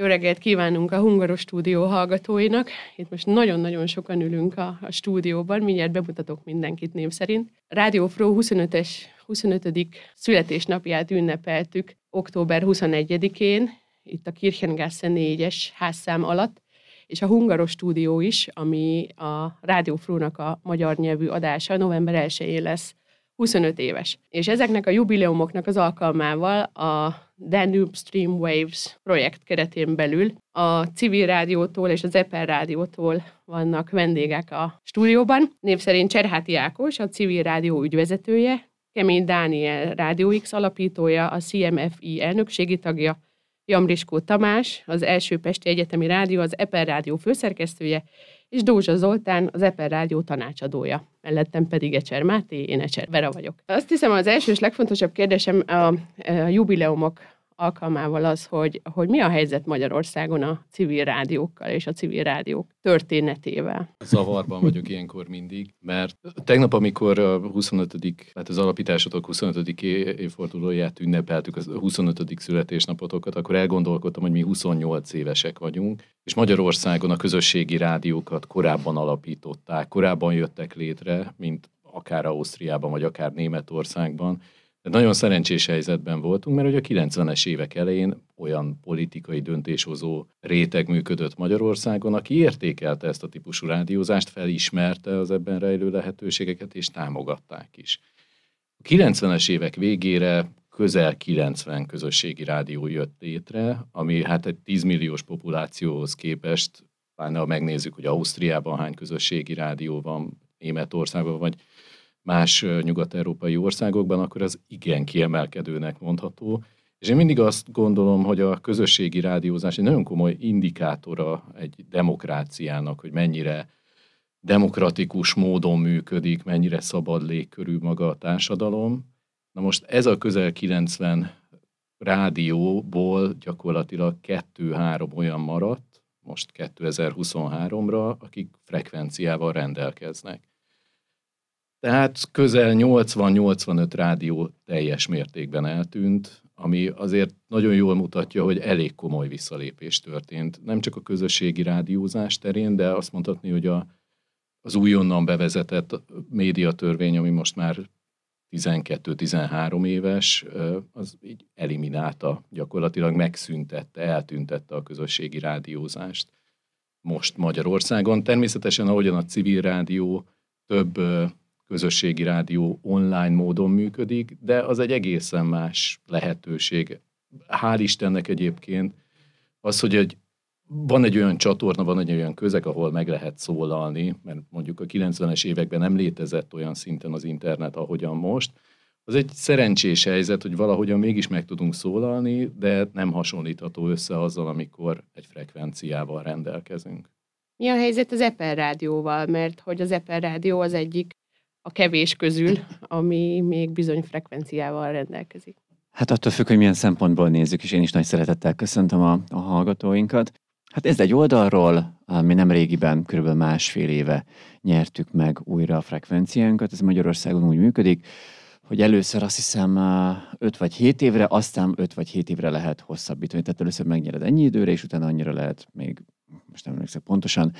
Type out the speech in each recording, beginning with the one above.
Jó reggelt kívánunk a Hungaros stúdió hallgatóinak. Itt most nagyon-nagyon sokan ülünk a, a stúdióban, mindjárt bemutatok mindenkit név szerint. Rádió Pro 25-es, 25. születésnapját ünnepeltük október 21-én, itt a Kirchengasse 4-es házszám alatt, és a Hungaros stúdió is, ami a Rádió Frónak a magyar nyelvű adása november 1-én lesz 25 éves. És ezeknek a jubileumoknak az alkalmával a Danube Stream Waves projekt keretén belül a civil rádiótól és az Eper rádiótól vannak vendégek a stúdióban. Név szerint Cserháti Ákos, a civil rádió ügyvezetője, Kemény Dániel Rádió X alapítója, a CMFI elnökségi tagja, Jamriskó Tamás, az első Pesti Egyetemi Rádió, az Eper Rádió főszerkesztője, és Dózsa Zoltán, az Eper Rádió tanácsadója. Mellettem pedig Ecser Máté, én Ecser Vera vagyok. Azt hiszem az első és legfontosabb kérdésem a, a jubileumok alkalmával az, hogy, hogy mi a helyzet Magyarországon a civil rádiókkal és a civil rádiók történetével. Zavarban vagyok ilyenkor mindig, mert tegnap, amikor a 25. hát az alapításotok 25. évfordulóját ünnepeltük, a 25. születésnapotokat, akkor elgondolkodtam, hogy mi 28 évesek vagyunk, és Magyarországon a közösségi rádiókat korábban alapították, korábban jöttek létre, mint akár Ausztriában, vagy akár Németországban, de nagyon szerencsés helyzetben voltunk, mert hogy a 90-es évek elején olyan politikai döntéshozó réteg működött Magyarországon, aki értékelte ezt a típusú rádiózást, felismerte az ebben rejlő lehetőségeket, és támogatták is. A 90-es évek végére közel 90 közösségi rádió jött létre, ami hát egy 10 milliós populációhoz képest, pláne ha megnézzük, hogy Ausztriában hány közösségi rádió van, Németországban, vagy más nyugat-európai országokban, akkor az igen kiemelkedőnek mondható. És én mindig azt gondolom, hogy a közösségi rádiózás egy nagyon komoly indikátora egy demokráciának, hogy mennyire demokratikus módon működik, mennyire szabad légkörű maga a társadalom. Na most ez a közel 90 rádióból gyakorlatilag kettő-három olyan maradt, most 2023-ra, akik frekvenciával rendelkeznek. Tehát közel 80-85 rádió teljes mértékben eltűnt, ami azért nagyon jól mutatja, hogy elég komoly visszalépés történt. Nem csak a közösségi rádiózás terén, de azt mondhatni, hogy a, az újonnan bevezetett médiatörvény, ami most már 12-13 éves, az így eliminálta, gyakorlatilag megszüntette, eltüntette a közösségi rádiózást most Magyarországon. Természetesen, ahogyan a civil rádió több közösségi rádió online módon működik, de az egy egészen más lehetőség. Hál' Istennek egyébként az, hogy egy, van egy olyan csatorna, van egy olyan közeg, ahol meg lehet szólalni, mert mondjuk a 90-es években nem létezett olyan szinten az internet, ahogyan most, az egy szerencsés helyzet, hogy valahogyan mégis meg tudunk szólalni, de nem hasonlítható össze azzal, amikor egy frekvenciával rendelkezünk. Mi a helyzet az Eper rádióval? Mert hogy az Eper rádió az egyik a kevés közül, ami még bizony frekvenciával rendelkezik. Hát attól függ, hogy milyen szempontból nézzük, és én is nagy szeretettel köszöntöm a, a hallgatóinkat. Hát ez egy oldalról, mi nem régiben, kb. másfél éve nyertük meg újra a frekvenciánkat. Ez Magyarországon úgy működik, hogy először azt hiszem 5 vagy 7 évre, aztán 5 vagy 7 évre lehet hosszabbítani. Tehát először megnyered ennyi időre, és utána annyira lehet még most nem emlékszem pontosan,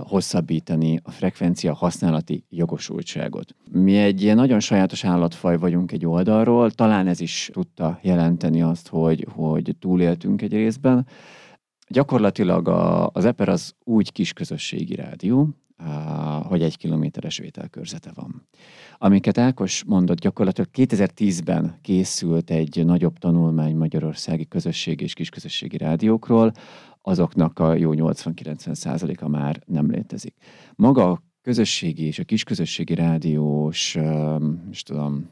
hosszabbítani a frekvencia használati jogosultságot. Mi egy ilyen nagyon sajátos állatfaj vagyunk egy oldalról, talán ez is tudta jelenteni azt, hogy, hogy túléltünk egy részben. Gyakorlatilag a, az EPER az úgy kis közösségi rádió, hogy egy kilométeres vételkörzete van. Amiket Ákos mondott, gyakorlatilag 2010-ben készült egy nagyobb tanulmány magyarországi közösségi és kisközösségi rádiókról, azoknak a jó 80-90 százaléka már nem létezik. Maga a közösségi és a kisközösségi rádiós, és tudom,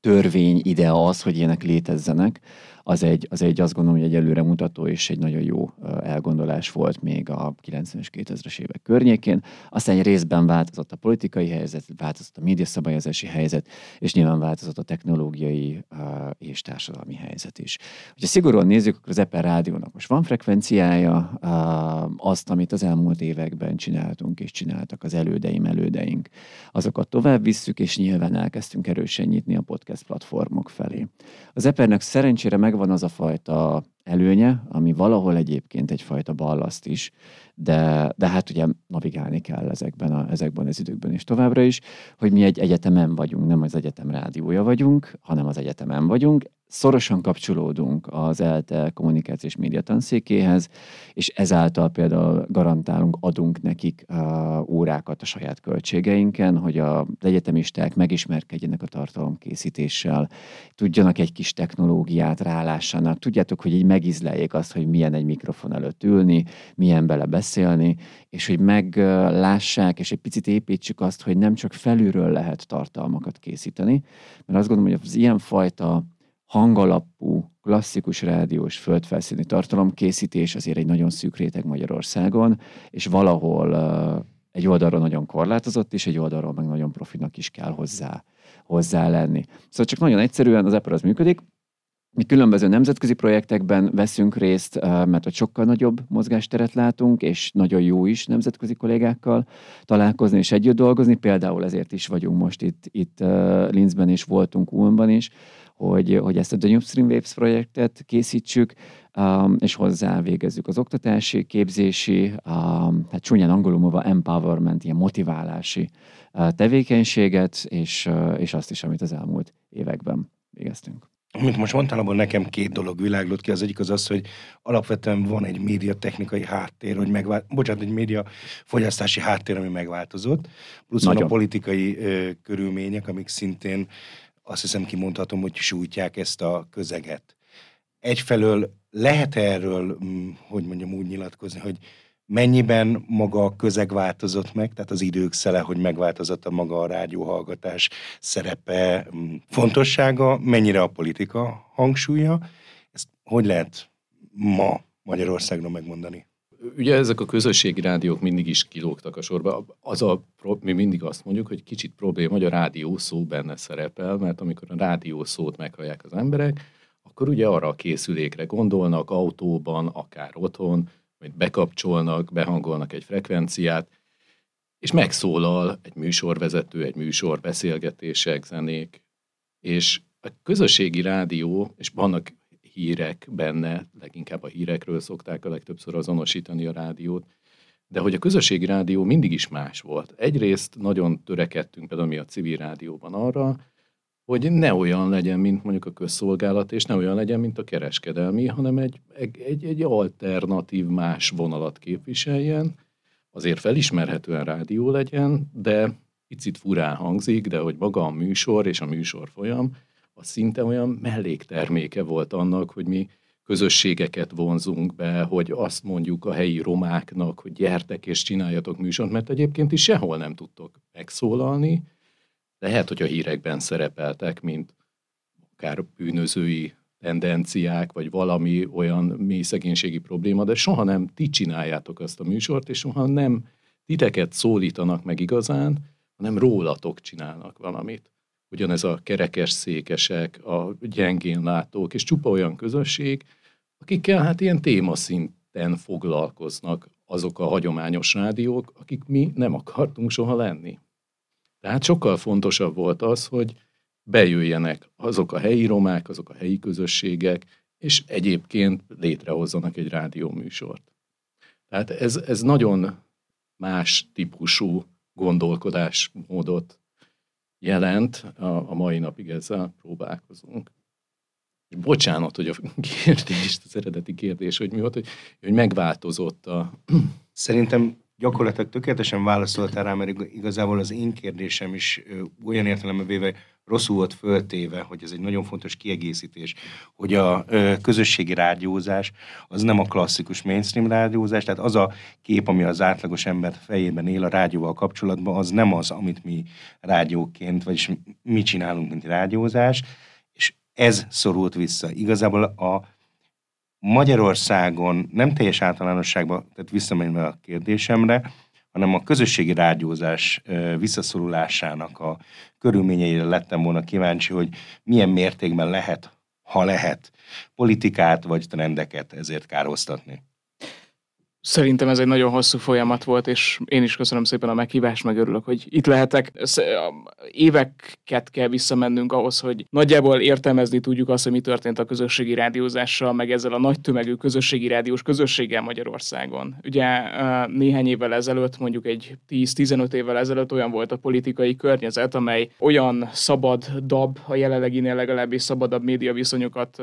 törvény ide az, hogy ilyenek létezzenek, az egy, az egy azt gondolom, hogy egy előremutató és egy nagyon jó elgondolás volt még a 90-es, 2000-es évek környékén. Aztán egy részben változott a politikai helyzet, változott a médiaszabályozási helyzet, és nyilván változott a technológiai és társadalmi helyzet is. Ha szigorúan nézzük, akkor az Eper Rádiónak most van frekvenciája, azt, amit az elmúlt években csináltunk és csináltak az elődeim, elődeink, azokat tovább visszük, és nyilván elkezdtünk erősen nyitni a podcast platformok felé. Az Epernek szerencsére meg megvan az a fajta előnye, ami valahol egyébként egyfajta ballaszt is, de, de hát ugye navigálni kell ezekben, a, ezekben az időkben is továbbra is, hogy mi egy egyetemen vagyunk, nem az egyetem rádiója vagyunk, hanem az egyetemen vagyunk, szorosan kapcsolódunk az ELTE kommunikációs média tanszékéhez, és ezáltal például garantálunk, adunk nekik órákat a saját költségeinken, hogy az egyetemisták megismerkedjenek a tartalomkészítéssel, tudjanak egy kis technológiát rálássanak, tudjátok, hogy így megizleljék azt, hogy milyen egy mikrofon előtt ülni, milyen bele beszélni, és hogy meglássák, és egy picit építsük azt, hogy nem csak felülről lehet tartalmakat készíteni, mert azt gondolom, hogy az ilyenfajta hangalapú, klasszikus rádiós földfelszíni tartalomkészítés azért egy nagyon szűk réteg Magyarországon, és valahol egy oldalról nagyon korlátozott, és egy oldalról meg nagyon profinak is kell hozzá, hozzá lenni. Szóval csak nagyon egyszerűen az Apple az működik, mi különböző nemzetközi projektekben veszünk részt, mert hogy sokkal nagyobb mozgásteret látunk, és nagyon jó is nemzetközi kollégákkal találkozni és együtt dolgozni. Például ezért is vagyunk most itt, itt Linzben és voltunk Ulmban is, hogy, hogy ezt a The New Stream Waves projektet készítsük, um, és hozzá végezzük az oktatási, képzési, um, hát csúnyán angolul múlva empowerment, ilyen motiválási uh, tevékenységet, és, uh, és azt is, amit az elmúlt években végeztünk. Amit most mondtál, abban nekem két dolog világlott ki. Az egyik az az, hogy alapvetően van egy médiatechnikai háttér, hogy megvált, bocsánat, egy média fogyasztási háttér, ami megváltozott, plusz Nagyon. van a politikai ö, körülmények, amik szintén azt hiszem kimondhatom, hogy sújtják ezt a közeget. Egyfelől lehet erről, mm, hogy mondjam úgy nyilatkozni, hogy mennyiben maga a közeg változott meg, tehát az idők szele, hogy megváltozott a maga a rádióhallgatás szerepe, mm, fontossága, mennyire a politika hangsúlya, ezt hogy lehet ma Magyarországon megmondani? Ugye ezek a közösségi rádiók mindig is kilógtak a sorba. Az a, mi mindig azt mondjuk, hogy kicsit probléma, hogy a rádió szó benne szerepel, mert amikor a rádió szót meghallják az emberek, akkor ugye arra a készülékre gondolnak, autóban, akár otthon, hogy bekapcsolnak, behangolnak egy frekvenciát, és megszólal egy műsorvezető, egy műsor, beszélgetések, zenék, és a közösségi rádió, és vannak hírek benne, leginkább a hírekről szokták a legtöbbször azonosítani a rádiót, de hogy a közösségi rádió mindig is más volt. Egyrészt nagyon törekedtünk például mi a civil rádióban arra, hogy ne olyan legyen, mint mondjuk a közszolgálat, és ne olyan legyen, mint a kereskedelmi, hanem egy, egy, egy alternatív más vonalat képviseljen, azért felismerhetően rádió legyen, de picit furán hangzik, de hogy maga a műsor és a műsor folyam, az szinte olyan mellékterméke volt annak, hogy mi közösségeket vonzunk be, hogy azt mondjuk a helyi romáknak, hogy gyertek és csináljatok műsort, mert egyébként is sehol nem tudtok megszólalni. Lehet, hogy a hírekben szerepeltek, mint akár bűnözői tendenciák, vagy valami olyan mély szegénységi probléma, de soha nem ti csináljátok azt a műsort, és soha nem titeket szólítanak meg igazán, hanem rólatok csinálnak valamit ugyanez a kerekes székesek, a gyengén látók, és csupa olyan közösség, akikkel hát ilyen témaszinten foglalkoznak azok a hagyományos rádiók, akik mi nem akartunk soha lenni. Tehát sokkal fontosabb volt az, hogy bejöjjenek azok a helyi romák, azok a helyi közösségek, és egyébként létrehozzanak egy rádióműsort. Tehát ez, ez nagyon más típusú gondolkodásmódot jelent, a, a mai napig ezzel próbálkozunk. És bocsánat, hogy a kérdést, az eredeti kérdés, hogy mi volt, hogy, hogy megváltozott a... Szerintem gyakorlatilag tökéletesen válaszoltál rá, mert igazából az én kérdésem is olyan értelemben véve rosszul volt föltéve, hogy ez egy nagyon fontos kiegészítés, hogy a közösségi rádiózás az nem a klasszikus mainstream rádiózás, tehát az a kép, ami az átlagos ember fejében él a rádióval kapcsolatban, az nem az, amit mi rádióként, vagyis mi csinálunk, mint rádiózás, és ez szorult vissza. Igazából a Magyarországon nem teljes általánosságban, tehát visszamenve a kérdésemre, hanem a közösségi rádiózás visszaszorulásának a körülményeire lettem volna kíváncsi, hogy milyen mértékben lehet, ha lehet, politikát vagy trendeket ezért károztatni. Szerintem ez egy nagyon hosszú folyamat volt, és én is köszönöm szépen a meghívást, meg örülök, hogy itt lehetek. Éveket kell visszamennünk ahhoz, hogy nagyjából értelmezni tudjuk azt, hogy mi történt a közösségi rádiózással, meg ezzel a nagy tömegű közösségi rádiós közösséggel Magyarországon. Ugye néhány évvel ezelőtt, mondjuk egy 10-15 évvel ezelőtt olyan volt a politikai környezet, amely olyan szabad dab, a jelenleginél legalábbis szabadabb média viszonyokat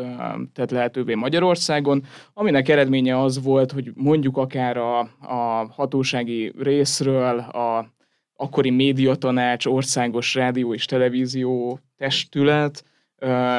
tett lehetővé Magyarországon, aminek eredménye az volt, hogy mondjuk a akár a, a hatósági részről, a akkori médiatanács, országos rádió és televízió testület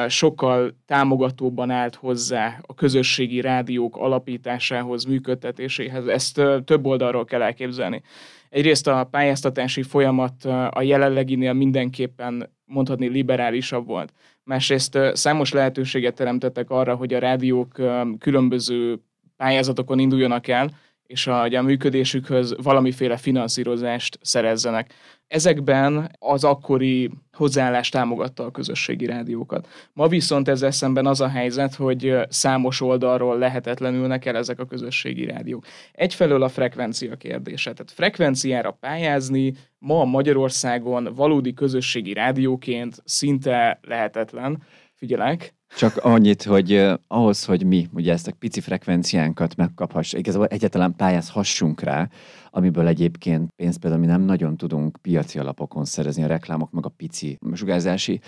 sokkal támogatóbban állt hozzá a közösségi rádiók alapításához, működtetéséhez. Ezt több oldalról kell elképzelni. Egyrészt a pályáztatási folyamat a jelenleginél mindenképpen mondhatni liberálisabb volt. Másrészt számos lehetőséget teremtettek arra, hogy a rádiók különböző pályázatokon induljanak el, és a, a működésükhöz valamiféle finanszírozást szerezzenek. Ezekben az akkori hozzáállás támogatta a közösségi rádiókat. Ma viszont ezzel szemben az a helyzet, hogy számos oldalról lehetetlenülnek el ezek a közösségi rádiók. Egyfelől a frekvencia kérdése. Tehát frekvenciára pályázni ma Magyarországon valódi közösségi rádióként szinte lehetetlen. Figyelek, csak annyit, hogy uh, ahhoz, hogy mi ugye ezt a pici frekvenciánkat megkaphassuk, igazából egyáltalán pályázhassunk rá, amiből egyébként pénzt például mi nem nagyon tudunk piaci alapokon szerezni a reklámok, meg a pici sugárzási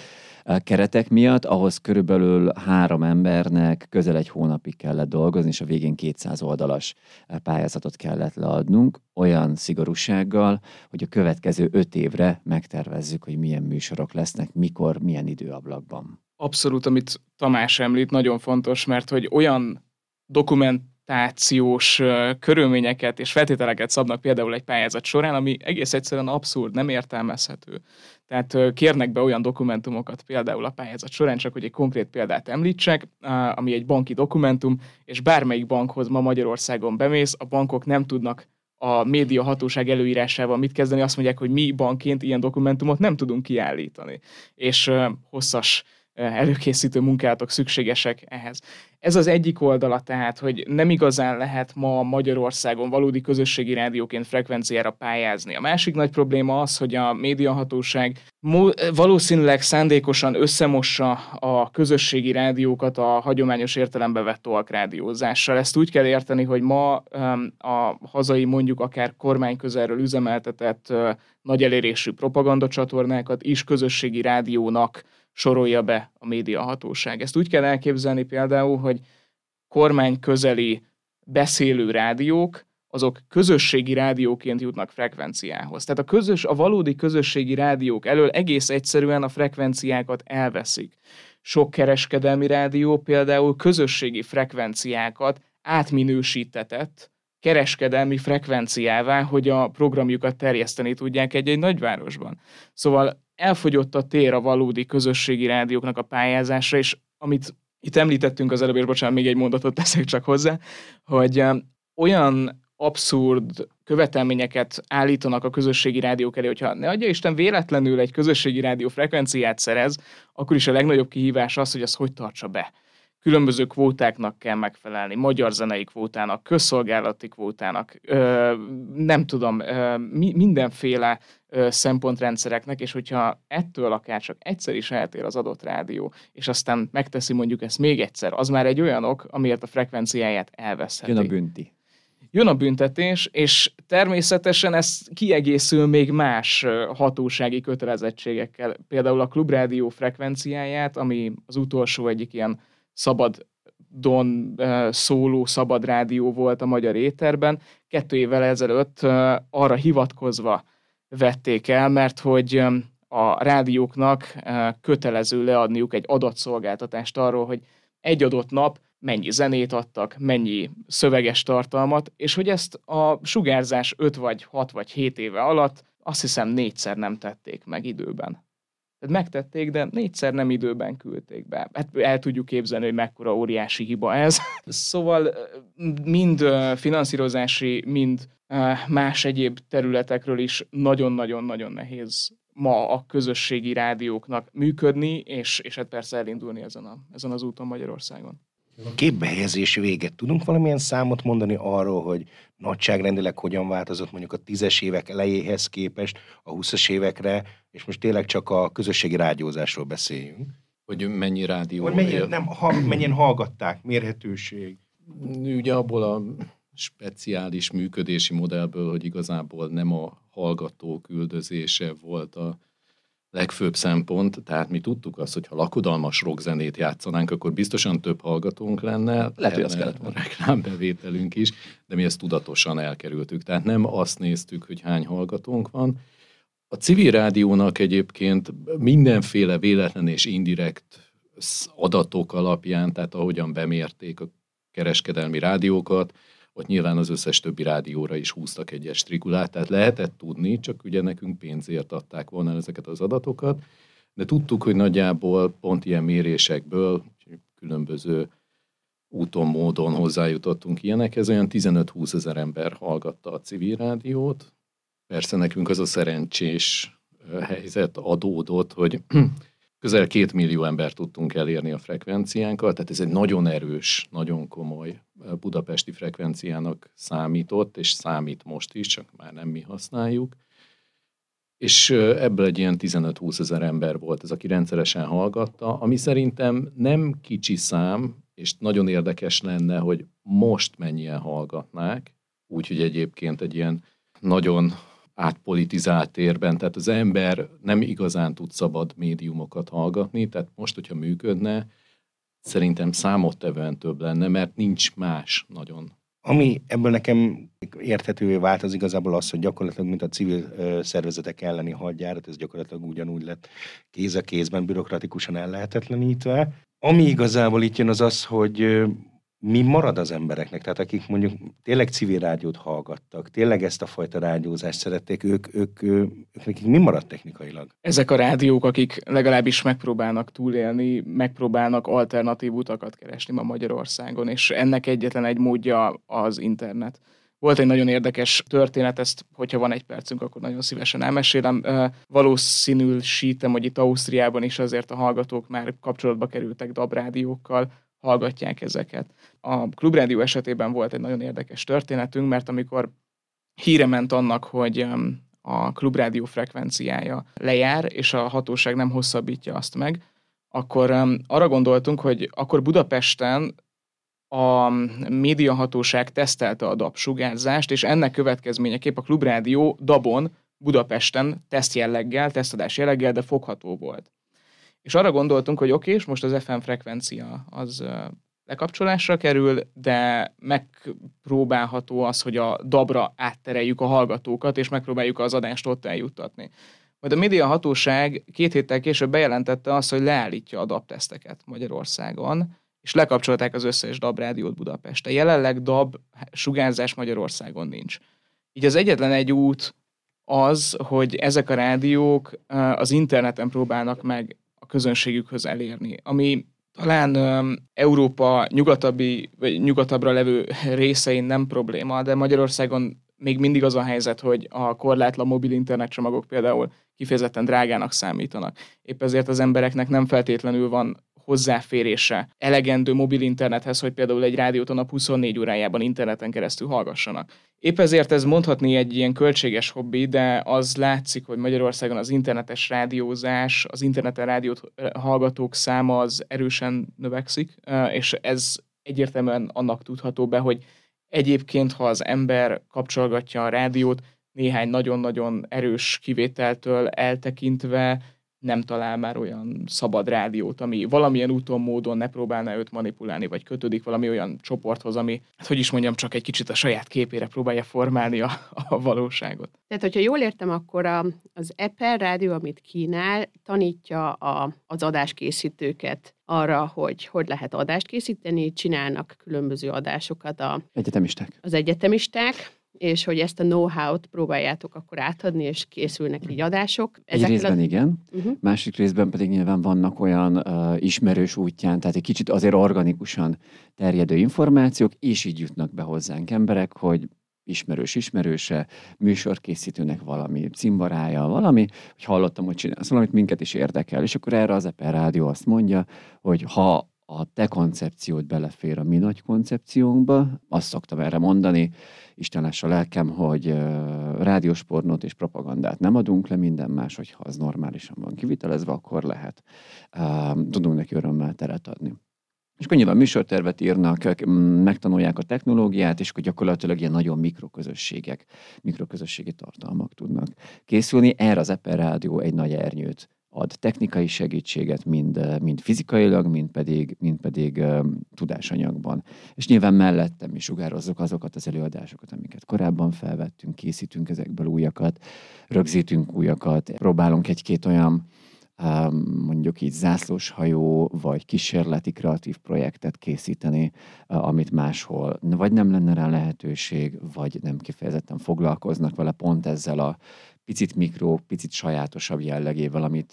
keretek miatt, ahhoz körülbelül három embernek közel egy hónapig kellett dolgozni, és a végén 200 oldalas pályázatot kellett leadnunk, olyan szigorúsággal, hogy a következő öt évre megtervezzük, hogy milyen műsorok lesznek, mikor, milyen időablakban. Abszolút, amit Tamás említ, nagyon fontos, mert hogy olyan dokumentációs körülményeket és feltételeket szabnak például egy pályázat során, ami egész egyszerűen abszurd, nem értelmezhető. Tehát kérnek be olyan dokumentumokat például a pályázat során, csak hogy egy konkrét példát említsek, ami egy banki dokumentum, és bármelyik bankhoz ma Magyarországon bemész, a bankok nem tudnak a média hatóság előírásával mit kezdeni, azt mondják, hogy mi bankként ilyen dokumentumot nem tudunk kiállítani. És hosszas előkészítő munkálatok szükségesek ehhez. Ez az egyik oldala tehát, hogy nem igazán lehet ma Magyarországon valódi közösségi rádióként frekvenciára pályázni. A másik nagy probléma az, hogy a médiahatóság valószínűleg szándékosan összemossa a közösségi rádiókat a hagyományos értelembe vett tolkrádiózással. Ezt úgy kell érteni, hogy ma a hazai mondjuk akár kormány közelről üzemeltetett nagy elérésű propagandacsatornákat is közösségi rádiónak sorolja be a médiahatóság. Ezt úgy kell elképzelni például, hogy kormány közeli beszélő rádiók, azok közösségi rádióként jutnak frekvenciához. Tehát a, közös, a valódi közösségi rádiók elől egész egyszerűen a frekvenciákat elveszik. Sok kereskedelmi rádió például közösségi frekvenciákat átminősítetett kereskedelmi frekvenciává, hogy a programjukat terjeszteni tudják egy-egy nagyvárosban. Szóval elfogyott a tér a valódi közösségi rádióknak a pályázásra, és amit itt említettünk az előbb, és bocsánat, még egy mondatot teszek csak hozzá, hogy olyan abszurd követelményeket állítanak a közösségi rádiók elé, hogyha ne adja Isten véletlenül egy közösségi rádió frekvenciát szerez, akkor is a legnagyobb kihívás az, hogy azt hogy tartsa be különböző kvótáknak kell megfelelni, magyar zenei kvótának, közszolgálati kvótának, ö, nem tudom, ö, mi, mindenféle ö, szempontrendszereknek, és hogyha ettől akár csak egyszer is eltér az adott rádió, és aztán megteszi mondjuk ezt még egyszer, az már egy olyan ok, amiért a frekvenciáját elveszheti. Jön a bünti. Jön a büntetés, és természetesen ez kiegészül még más hatósági kötelezettségekkel. Például a klubrádió frekvenciáját, ami az utolsó egyik ilyen szabad Don szóló szabad rádió volt a magyar éterben. Kettő évvel ezelőtt arra hivatkozva vették el, mert hogy a rádióknak kötelező leadniuk egy adatszolgáltatást arról, hogy egy adott nap mennyi zenét adtak, mennyi szöveges tartalmat, és hogy ezt a sugárzás 5 vagy 6 vagy 7 éve alatt azt hiszem négyszer nem tették meg időben. Tehát megtették, de négyszer nem időben küldték be. Hát el tudjuk képzelni, hogy mekkora óriási hiba ez. szóval mind finanszírozási, mind más egyéb területekről is nagyon-nagyon-nagyon nehéz ma a közösségi rádióknak működni, és, és hát persze elindulni ezen, a, ezen az úton Magyarországon. A képbehelyezés véget. Tudunk valamilyen számot mondani arról, hogy nagyságrendileg hogyan változott mondjuk a tízes évek elejéhez képest a 20 évekre, és most tényleg csak a közösségi rádiózásról beszéljünk. Hogy mennyi rádió Hogy mennyien, nem, ha, mennyien hallgatták, mérhetőség. Ugye abból a speciális működési modellből, hogy igazából nem a hallgató küldözése volt a legfőbb szempont, tehát mi tudtuk azt, hogy ha lakodalmas rockzenét játszanánk, akkor biztosan több hallgatónk lenne, Lehet, hogy az kellett a reklámbevételünk is, de mi ezt tudatosan elkerültük. Tehát nem azt néztük, hogy hány hallgatónk van. A civil rádiónak egyébként mindenféle véletlen és indirekt adatok alapján, tehát ahogyan bemérték a kereskedelmi rádiókat, ott nyilván az összes többi rádióra is húztak egyes trigulát, tehát lehetett tudni, csak ugye nekünk pénzért adták volna ezeket az adatokat, de tudtuk, hogy nagyjából pont ilyen mérésekből különböző úton, módon hozzájutottunk ilyenekhez, olyan 15-20 ezer ember hallgatta a civil rádiót. Persze nekünk az a szerencsés helyzet adódott, hogy közel két millió ember tudtunk elérni a frekvenciánkkal, tehát ez egy nagyon erős, nagyon komoly budapesti frekvenciának számított, és számít most is, csak már nem mi használjuk. És ebből egy ilyen 15-20 ezer ember volt ez, aki rendszeresen hallgatta, ami szerintem nem kicsi szám, és nagyon érdekes lenne, hogy most mennyien hallgatnák, úgyhogy egyébként egy ilyen nagyon átpolitizált térben, tehát az ember nem igazán tud szabad médiumokat hallgatni, tehát most, hogyha működne, szerintem számottevően több lenne, mert nincs más nagyon. Ami ebből nekem érthetővé vált, az igazából az, hogy gyakorlatilag, mint a civil szervezetek elleni hadjárat, ez gyakorlatilag ugyanúgy lett kéz a kézben, bürokratikusan ellehetetlenítve. Ami igazából itt jön az az, hogy mi marad az embereknek? Tehát akik mondjuk tényleg civil rádiót hallgattak, tényleg ezt a fajta rádiózást szerették, ők, ők, ők, ők nekik mi maradt technikailag? Ezek a rádiók, akik legalábbis megpróbálnak túlélni, megpróbálnak alternatív utakat keresni ma Magyarországon, és ennek egyetlen egy módja az internet. Volt egy nagyon történet, ezt, hogyha van egy percünk, akkor nagyon szívesen elmesélem. Valószínűl sítem, hogy itt Ausztriában is azért a hallgatók már kapcsolatba kerültek dabrádiókkal, hallgatják ezeket. A Klubrádió esetében volt egy nagyon érdekes történetünk, mert amikor híre ment annak, hogy a Klubrádió frekvenciája lejár, és a hatóság nem hosszabbítja azt meg, akkor arra gondoltunk, hogy akkor Budapesten a médiahatóság tesztelte a DAB sugárzást, és ennek következményeképp a Klubrádió DABon Budapesten tesztjelleggel, tesztadás jelleggel, de fogható volt. És arra gondoltunk, hogy oké, és most az FM frekvencia az lekapcsolásra kerül, de megpróbálható az, hogy a dabra áttereljük a hallgatókat, és megpróbáljuk az adást ott eljuttatni. Majd a média hatóság két héttel később bejelentette azt, hogy leállítja a DAB teszteket Magyarországon, és lekapcsolták az összes DAB rádiót Budapesten. Jelenleg DAB sugárzás Magyarországon nincs. Így az egyetlen egy út az, hogy ezek a rádiók az interneten próbálnak meg a közönségükhöz elérni, ami talán um, Európa nyugatabbi, vagy nyugatabbra levő részein nem probléma, de Magyarországon még mindig az a helyzet, hogy a korlátlan mobil internetcsomagok például kifejezetten drágának számítanak. Épp ezért az embereknek nem feltétlenül van hozzáférése elegendő mobil internethez, hogy például egy rádiót a nap 24 órájában interneten keresztül hallgassanak. Épp ezért ez mondhatni egy ilyen költséges hobbi, de az látszik, hogy Magyarországon az internetes rádiózás, az interneten rádiót hallgatók száma az erősen növekszik, és ez egyértelműen annak tudható be, hogy egyébként, ha az ember kapcsolgatja a rádiót, néhány nagyon-nagyon erős kivételtől eltekintve nem talál már olyan szabad rádiót, ami valamilyen úton, módon ne próbálna őt manipulálni, vagy kötődik valami olyan csoporthoz, ami, hát hogy is mondjam, csak egy kicsit a saját képére próbálja formálni a, a valóságot. Tehát, hogyha jól értem, akkor a, az Apple rádió, amit kínál, tanítja a, az adáskészítőket arra, hogy hogy lehet adást készíteni, csinálnak különböző adásokat a, egyetemisták. az egyetemisták, és hogy ezt a know-how-t próbáljátok akkor átadni, és készülnek így adások. Ezekkel egy részben a... igen, uh-huh. másik részben pedig nyilván vannak olyan uh, ismerős útján, tehát egy kicsit azért organikusan terjedő információk, és így jutnak be hozzánk emberek, hogy ismerős ismerőse, műsorkészítőnek valami cimbarája, valami, hogy hallottam, hogy csinálsz valamit, minket is érdekel. És akkor erre az Eper Rádió azt mondja, hogy ha a te koncepciót belefér a mi nagy koncepciónkba. Azt szoktam erre mondani, Isten a lelkem, hogy rádióspornót és propagandát nem adunk le, minden más, hogyha az normálisan van kivitelezve, akkor lehet. Tudunk neki örömmel teret adni. És akkor nyilván műsortervet írnak, megtanulják a technológiát, és akkor gyakorlatilag ilyen nagyon mikroközösségek, mikroközösségi tartalmak tudnak készülni. Erre az Apple Rádió egy nagy ernyőt ad technikai segítséget, mind, mind fizikailag, mind pedig, mind pedig uh, tudásanyagban. És nyilván mellettem mi sugározzuk azokat az előadásokat, amiket korábban felvettünk, készítünk ezekből újakat, rögzítünk újakat, próbálunk egy-két olyan mondjuk így zászlóshajó vagy kísérleti kreatív projektet készíteni, amit máshol vagy nem lenne rá lehetőség, vagy nem kifejezetten foglalkoznak vele pont ezzel a picit mikro, picit sajátosabb jellegével, amit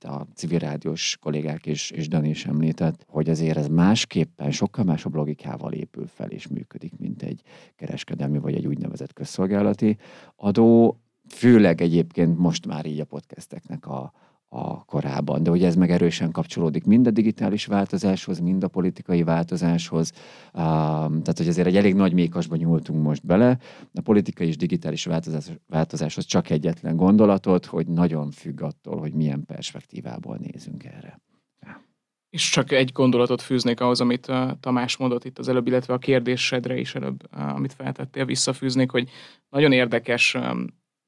a civil rádiós kollégák és, és Dani is említett, hogy azért ez másképpen, sokkal másabb logikával épül fel és működik, mint egy kereskedelmi vagy egy úgynevezett közszolgálati adó, főleg egyébként most már így a podcasteknek a, a korában. De ugye ez meg erősen kapcsolódik mind a digitális változáshoz, mind a politikai változáshoz. Tehát, hogy azért egy elég nagy mékasba nyúltunk most bele. A politikai és digitális változás, változáshoz csak egyetlen gondolatot, hogy nagyon függ attól, hogy milyen perspektívából nézünk erre. És csak egy gondolatot fűznék ahhoz, amit Tamás mondott itt az előbb, illetve a kérdésedre is előbb, amit feltettél, visszafűznék, hogy nagyon érdekes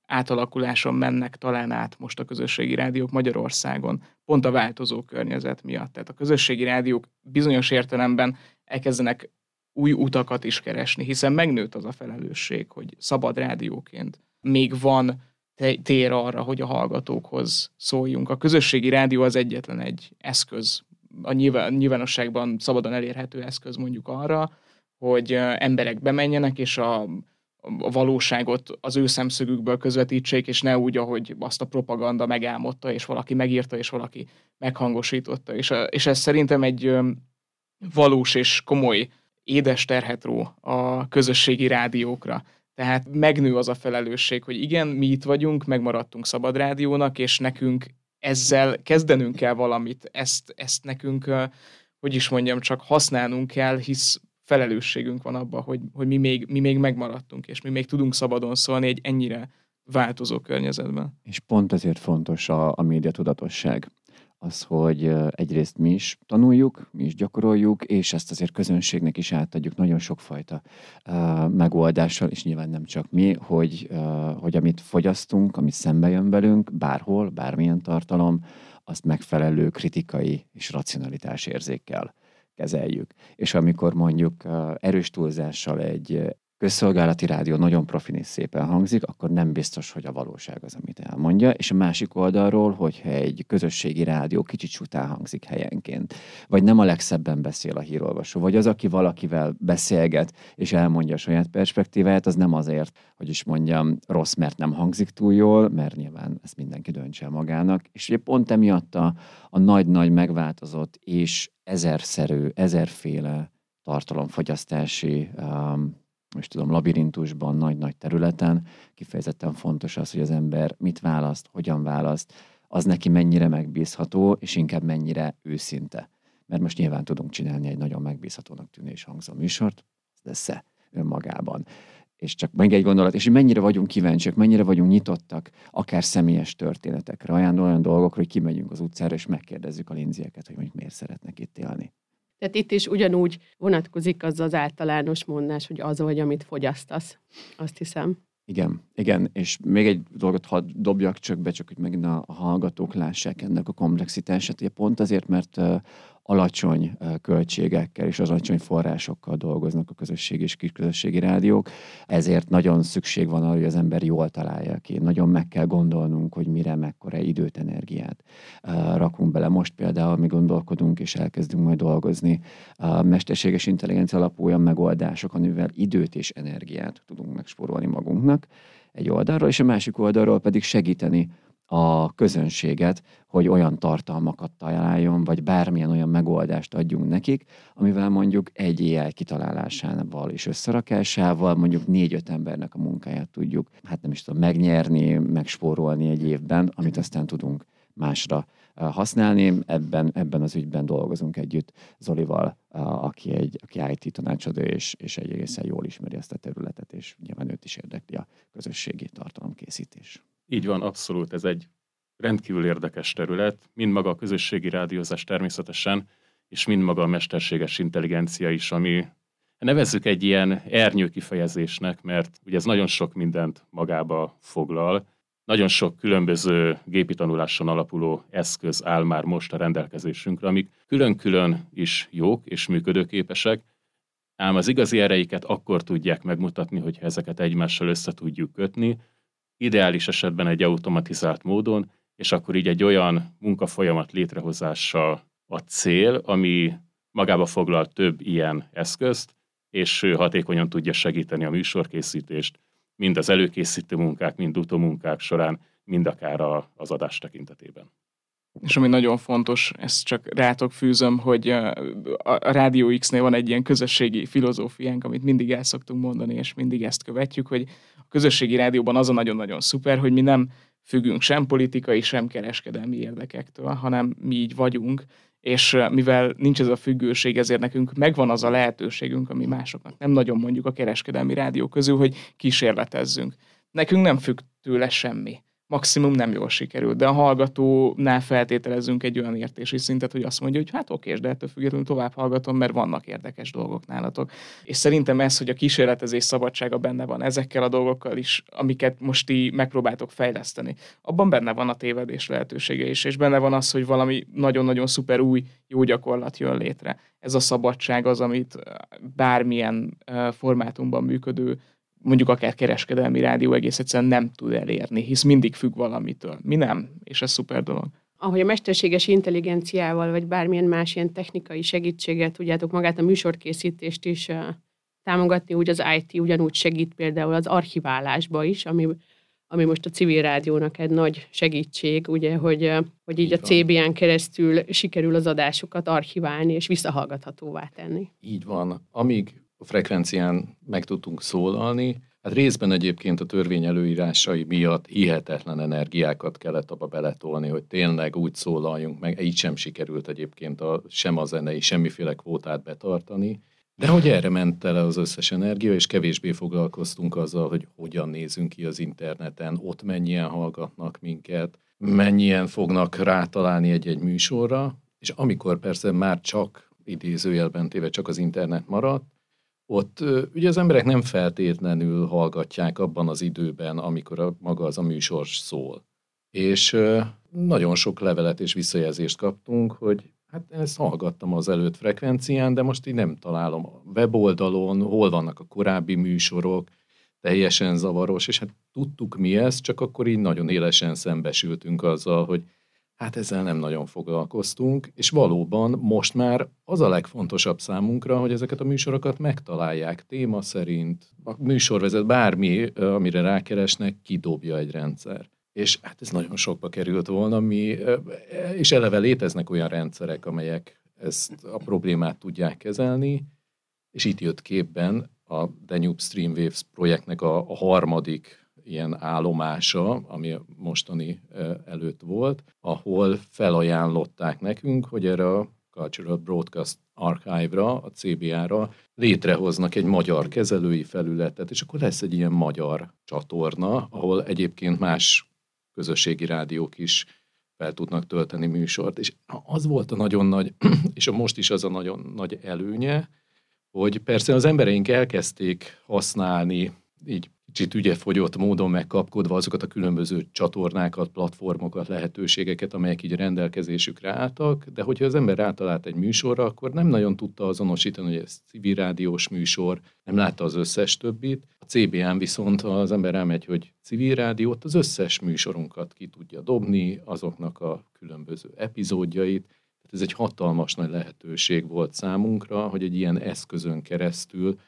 átalakuláson mennek talán át most a közösségi rádiók Magyarországon, pont a változó környezet miatt. Tehát a közösségi rádiók bizonyos értelemben elkezdenek új utakat is keresni, hiszen megnőtt az a felelősség, hogy szabad rádióként még van tér arra, hogy a hallgatókhoz szóljunk. A közösségi rádió az egyetlen egy eszköz, a nyilvánosságban szabadon elérhető eszköz mondjuk arra, hogy emberek bemenjenek, és a a valóságot az ő szemszögükből közvetítsék, és ne úgy, ahogy azt a propaganda megálmodta, és valaki megírta, és valaki meghangosította. És, a, és ez szerintem egy valós és komoly édes terhet ró a közösségi rádiókra. Tehát megnő az a felelősség, hogy igen, mi itt vagyunk, megmaradtunk szabad rádiónak, és nekünk ezzel kezdenünk kell valamit, ezt, ezt nekünk, hogy is mondjam, csak használnunk kell, hisz felelősségünk van abban, hogy, hogy mi, még, mi még megmaradtunk, és mi még tudunk szabadon szólni egy ennyire változó környezetben. És pont ezért fontos a, a médiatudatosság. Az, hogy egyrészt mi is tanuljuk, mi is gyakoroljuk, és ezt azért közönségnek is átadjuk nagyon sokfajta uh, megoldással, és nyilván nem csak mi, hogy, uh, hogy amit fogyasztunk, ami szembe jön velünk, bárhol, bármilyen tartalom, azt megfelelő kritikai és racionalitás érzékkel kezeljük. És amikor mondjuk erős túlzással egy közszolgálati rádió nagyon profin és szépen hangzik, akkor nem biztos, hogy a valóság az, amit elmondja. És a másik oldalról, hogyha egy közösségi rádió kicsit sután hangzik helyenként, vagy nem a legszebben beszél a hírolvasó, vagy az, aki valakivel beszélget és elmondja a saját perspektíváját, az nem azért, hogy is mondjam, rossz, mert nem hangzik túl jól, mert nyilván ezt mindenki döntse magának. És ugye pont emiatt a, a nagy-nagy megváltozott és ezerszerű, ezerféle tartalomfogyasztási um, most tudom, labirintusban, nagy-nagy területen, kifejezetten fontos az, hogy az ember mit választ, hogyan választ, az neki mennyire megbízható, és inkább mennyire őszinte. Mert most nyilván tudunk csinálni egy nagyon megbízhatónak tűnő és hangzó műsort, ez önmagában. És csak még egy gondolat, és mennyire vagyunk kíváncsiak, mennyire vagyunk nyitottak akár személyes történetekre, olyan, olyan dolgokra, hogy kimegyünk az utcára, és megkérdezzük a linzieket, hogy mondjuk miért szeretnek itt élni. Tehát itt is ugyanúgy vonatkozik az az általános mondás, hogy az vagy, amit fogyasztasz. Azt hiszem. Igen, igen, és még egy dolgot hadd dobjak csak be, csak hogy megint a hallgatók lássák ennek a komplexitását. Ugye pont azért, mert alacsony költségekkel és az alacsony forrásokkal dolgoznak a közösségi és kisközösségi rádiók, ezért nagyon szükség van arra, hogy az ember jól találja ki. Nagyon meg kell gondolnunk, hogy mire mekkora időt, energiát rakunk bele. Most például mi gondolkodunk és elkezdünk majd dolgozni a mesterséges intelligencia alapú olyan megoldások, amivel időt és energiát tudunk megspórolni magunknak egy oldalról, és a másik oldalról pedig segíteni a közönséget, hogy olyan tartalmakat találjon, vagy bármilyen olyan megoldást adjunk nekik, amivel mondjuk egy AI kitalálásával és összerakásával mondjuk négy-öt embernek a munkáját tudjuk, hát nem is tudom, megnyerni, megspórolni egy évben, amit aztán tudunk másra használni. Ebben, ebben az ügyben dolgozunk együtt Zolival, aki egy aki IT tanácsadó, és, és egy egészen jól ismeri ezt a területet, és nyilván őt is érdekli a közösségi tartalomkészítés. Így van, abszolút. Ez egy rendkívül érdekes terület, mind maga a közösségi rádiózás természetesen, és mind maga a mesterséges intelligencia is, ami nevezzük egy ilyen ernyő kifejezésnek, mert ugye ez nagyon sok mindent magába foglal, nagyon sok különböző gépi tanuláson alapuló eszköz áll már most a rendelkezésünkre, amik külön-külön is jók és működőképesek, ám az igazi ereiket akkor tudják megmutatni, hogyha ezeket egymással össze tudjuk kötni, ideális esetben egy automatizált módon, és akkor így egy olyan munkafolyamat létrehozása a cél, ami magába foglal több ilyen eszközt, és hatékonyan tudja segíteni a műsorkészítést, mind az előkészítő munkák, mind utómunkák során, mind akár a, az adás tekintetében. És ami nagyon fontos, ezt csak rátok fűzöm, hogy a, Rádió X-nél van egy ilyen közösségi filozófiánk, amit mindig el szoktunk mondani, és mindig ezt követjük, hogy a közösségi rádióban az a nagyon-nagyon szuper, hogy mi nem függünk sem politikai, sem kereskedelmi érdekektől, hanem mi így vagyunk, és mivel nincs ez a függőség, ezért nekünk megvan az a lehetőségünk, ami másoknak nem nagyon mondjuk a kereskedelmi rádió közül, hogy kísérletezzünk. Nekünk nem függ tőle semmi maximum nem jól sikerült, de a hallgatónál feltételezünk egy olyan értési szintet, hogy azt mondja, hogy hát oké, de ettől függetlenül tovább hallgatom, mert vannak érdekes dolgok nálatok. És szerintem ez, hogy a kísérletezés szabadsága benne van ezekkel a dolgokkal is, amiket most ti megpróbáltok fejleszteni. Abban benne van a tévedés lehetősége is, és benne van az, hogy valami nagyon-nagyon szuper új, jó gyakorlat jön létre. Ez a szabadság az, amit bármilyen formátumban működő mondjuk akár kereskedelmi rádió egész egyszerűen nem tud elérni, hisz mindig függ valamitől. Mi nem, és ez szuper dolog. Ahogy a mesterséges intelligenciával, vagy bármilyen más ilyen technikai segítséget tudjátok magát a műsorkészítést is uh, támogatni, úgy az IT ugyanúgy segít például az archiválásba is, ami, ami most a civil rádiónak egy nagy segítség, ugye, hogy, hogy így, így a CBN keresztül sikerül az adásokat archiválni és visszahallgathatóvá tenni. Így van. Amíg frekvencián meg tudtunk szólalni. Hát részben egyébként a törvény előírásai miatt hihetetlen energiákat kellett abba beletolni, hogy tényleg úgy szólaljunk meg. Így sem sikerült egyébként a, sem a zenei, semmiféle kvótát betartani. De hogy erre ment el az összes energia, és kevésbé foglalkoztunk azzal, hogy hogyan nézünk ki az interneten, ott mennyien hallgatnak minket, mennyien fognak rátalálni egy-egy műsorra, és amikor persze már csak idézőjelben téve csak az internet maradt, ott ugye az emberek nem feltétlenül hallgatják abban az időben, amikor a, maga az a műsor szól. És nagyon sok levelet és visszajelzést kaptunk, hogy hát ezt hallgattam az előtt frekvencián, de most így nem találom a weboldalon, hol vannak a korábbi műsorok, teljesen zavaros, és hát tudtuk mi ez, csak akkor így nagyon élesen szembesültünk azzal, hogy Hát ezzel nem nagyon foglalkoztunk, és valóban most már az a legfontosabb számunkra, hogy ezeket a műsorokat megtalálják téma szerint. A műsorvezet bármi, amire rákeresnek, kidobja egy rendszer. És hát ez nagyon sokba került volna, mi, és eleve léteznek olyan rendszerek, amelyek ezt a problémát tudják kezelni, és itt jött képben a Danube Streamwaves projektnek a, a harmadik ilyen állomása, ami mostani előtt volt, ahol felajánlották nekünk, hogy erre a Cultural Broadcast Archive-ra, a CBA-ra létrehoznak egy magyar kezelői felületet, és akkor lesz egy ilyen magyar csatorna, ahol egyébként más közösségi rádiók is fel tudnak tölteni műsort. És az volt a nagyon nagy, és a most is az a nagyon nagy előnye, hogy persze az embereink elkezdték használni így kicsit ügyefogyott módon megkapkodva azokat a különböző csatornákat, platformokat, lehetőségeket, amelyek így rendelkezésükre álltak, de hogyha az ember átalált egy műsorra, akkor nem nagyon tudta azonosítani, hogy ez civil rádiós műsor, nem látta az összes többit. A CBN viszont, ha az ember elmegy, hogy civil rádiót, az összes műsorunkat ki tudja dobni, azoknak a különböző epizódjait, tehát ez egy hatalmas nagy lehetőség volt számunkra, hogy egy ilyen eszközön keresztül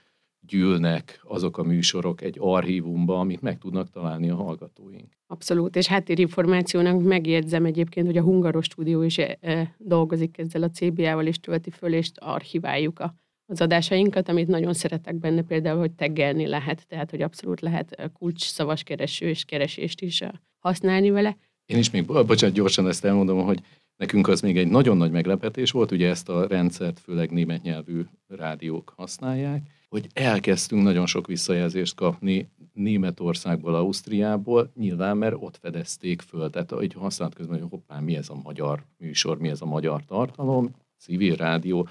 gyűlnek azok a műsorok egy archívumba, amit meg tudnak találni a hallgatóink. Abszolút, és háttérinformációnak megjegyzem egyébként, hogy a Hungaros stúdió is e, e, dolgozik ezzel a CBA-val, és tölti föl, és archiváljuk a, az adásainkat, amit nagyon szeretek benne, például, hogy teggelni lehet, tehát, hogy abszolút lehet kulcs szavas kereső és keresést is használni vele. Én is még, bocsánat, gyorsan ezt elmondom, hogy Nekünk az még egy nagyon nagy meglepetés volt, ugye ezt a rendszert főleg német nyelvű rádiók használják, hogy elkezdtünk nagyon sok visszajelzést kapni Németországból, Ausztriából, nyilván, mert ott fedezték föl. Tehát hogy használt közben, hogy hoppá, mi ez a magyar műsor, mi ez a magyar tartalom, civil rádió,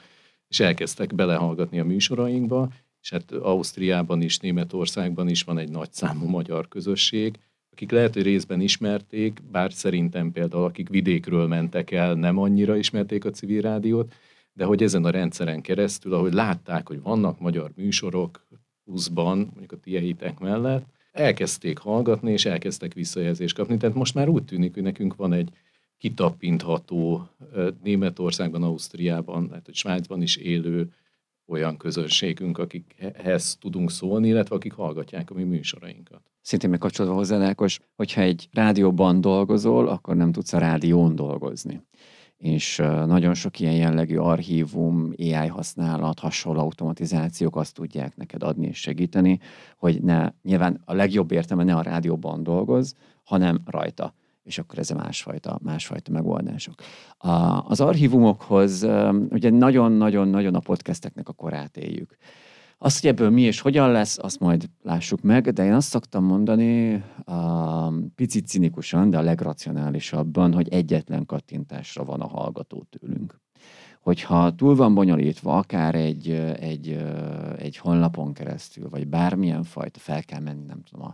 és elkezdtek belehallgatni a műsorainkba, és hát Ausztriában is, Németországban is van egy nagy számú magyar közösség, akik lehet, hogy részben ismerték, bár szerintem például akik vidékről mentek el, nem annyira ismerték a civil rádiót, de hogy ezen a rendszeren keresztül, ahogy látták, hogy vannak magyar műsorok pluszban, mondjuk a tieitek mellett, elkezdték hallgatni, és elkezdtek visszajelzést kapni. Tehát most már úgy tűnik, hogy nekünk van egy kitapintható Németországban, Ausztriában, lehet, hogy Svájcban is élő olyan közönségünk, akikhez tudunk szólni, illetve akik hallgatják a mi műsorainkat. Szintén megkapcsolva hozzá, Ákos, hogyha egy rádióban dolgozol, akkor nem tudsz a rádión dolgozni és nagyon sok ilyen jellegű archívum, AI használat, hasonló automatizációk azt tudják neked adni és segíteni, hogy ne, nyilván a legjobb értelme ne a rádióban dolgoz, hanem rajta és akkor ez a másfajta, másfajta megoldások. A, az archívumokhoz ugye nagyon-nagyon-nagyon a podcasteknek a korát éljük. Azt, hogy ebből mi és hogyan lesz, azt majd lássuk meg, de én azt szoktam mondani, a, picit cinikusan, de a legracionálisabban, hogy egyetlen kattintásra van a hallgató tőlünk hogyha túl van bonyolítva, akár egy, egy, egy honlapon keresztül, vagy bármilyen fajta, fel kell menni, nem tudom, a,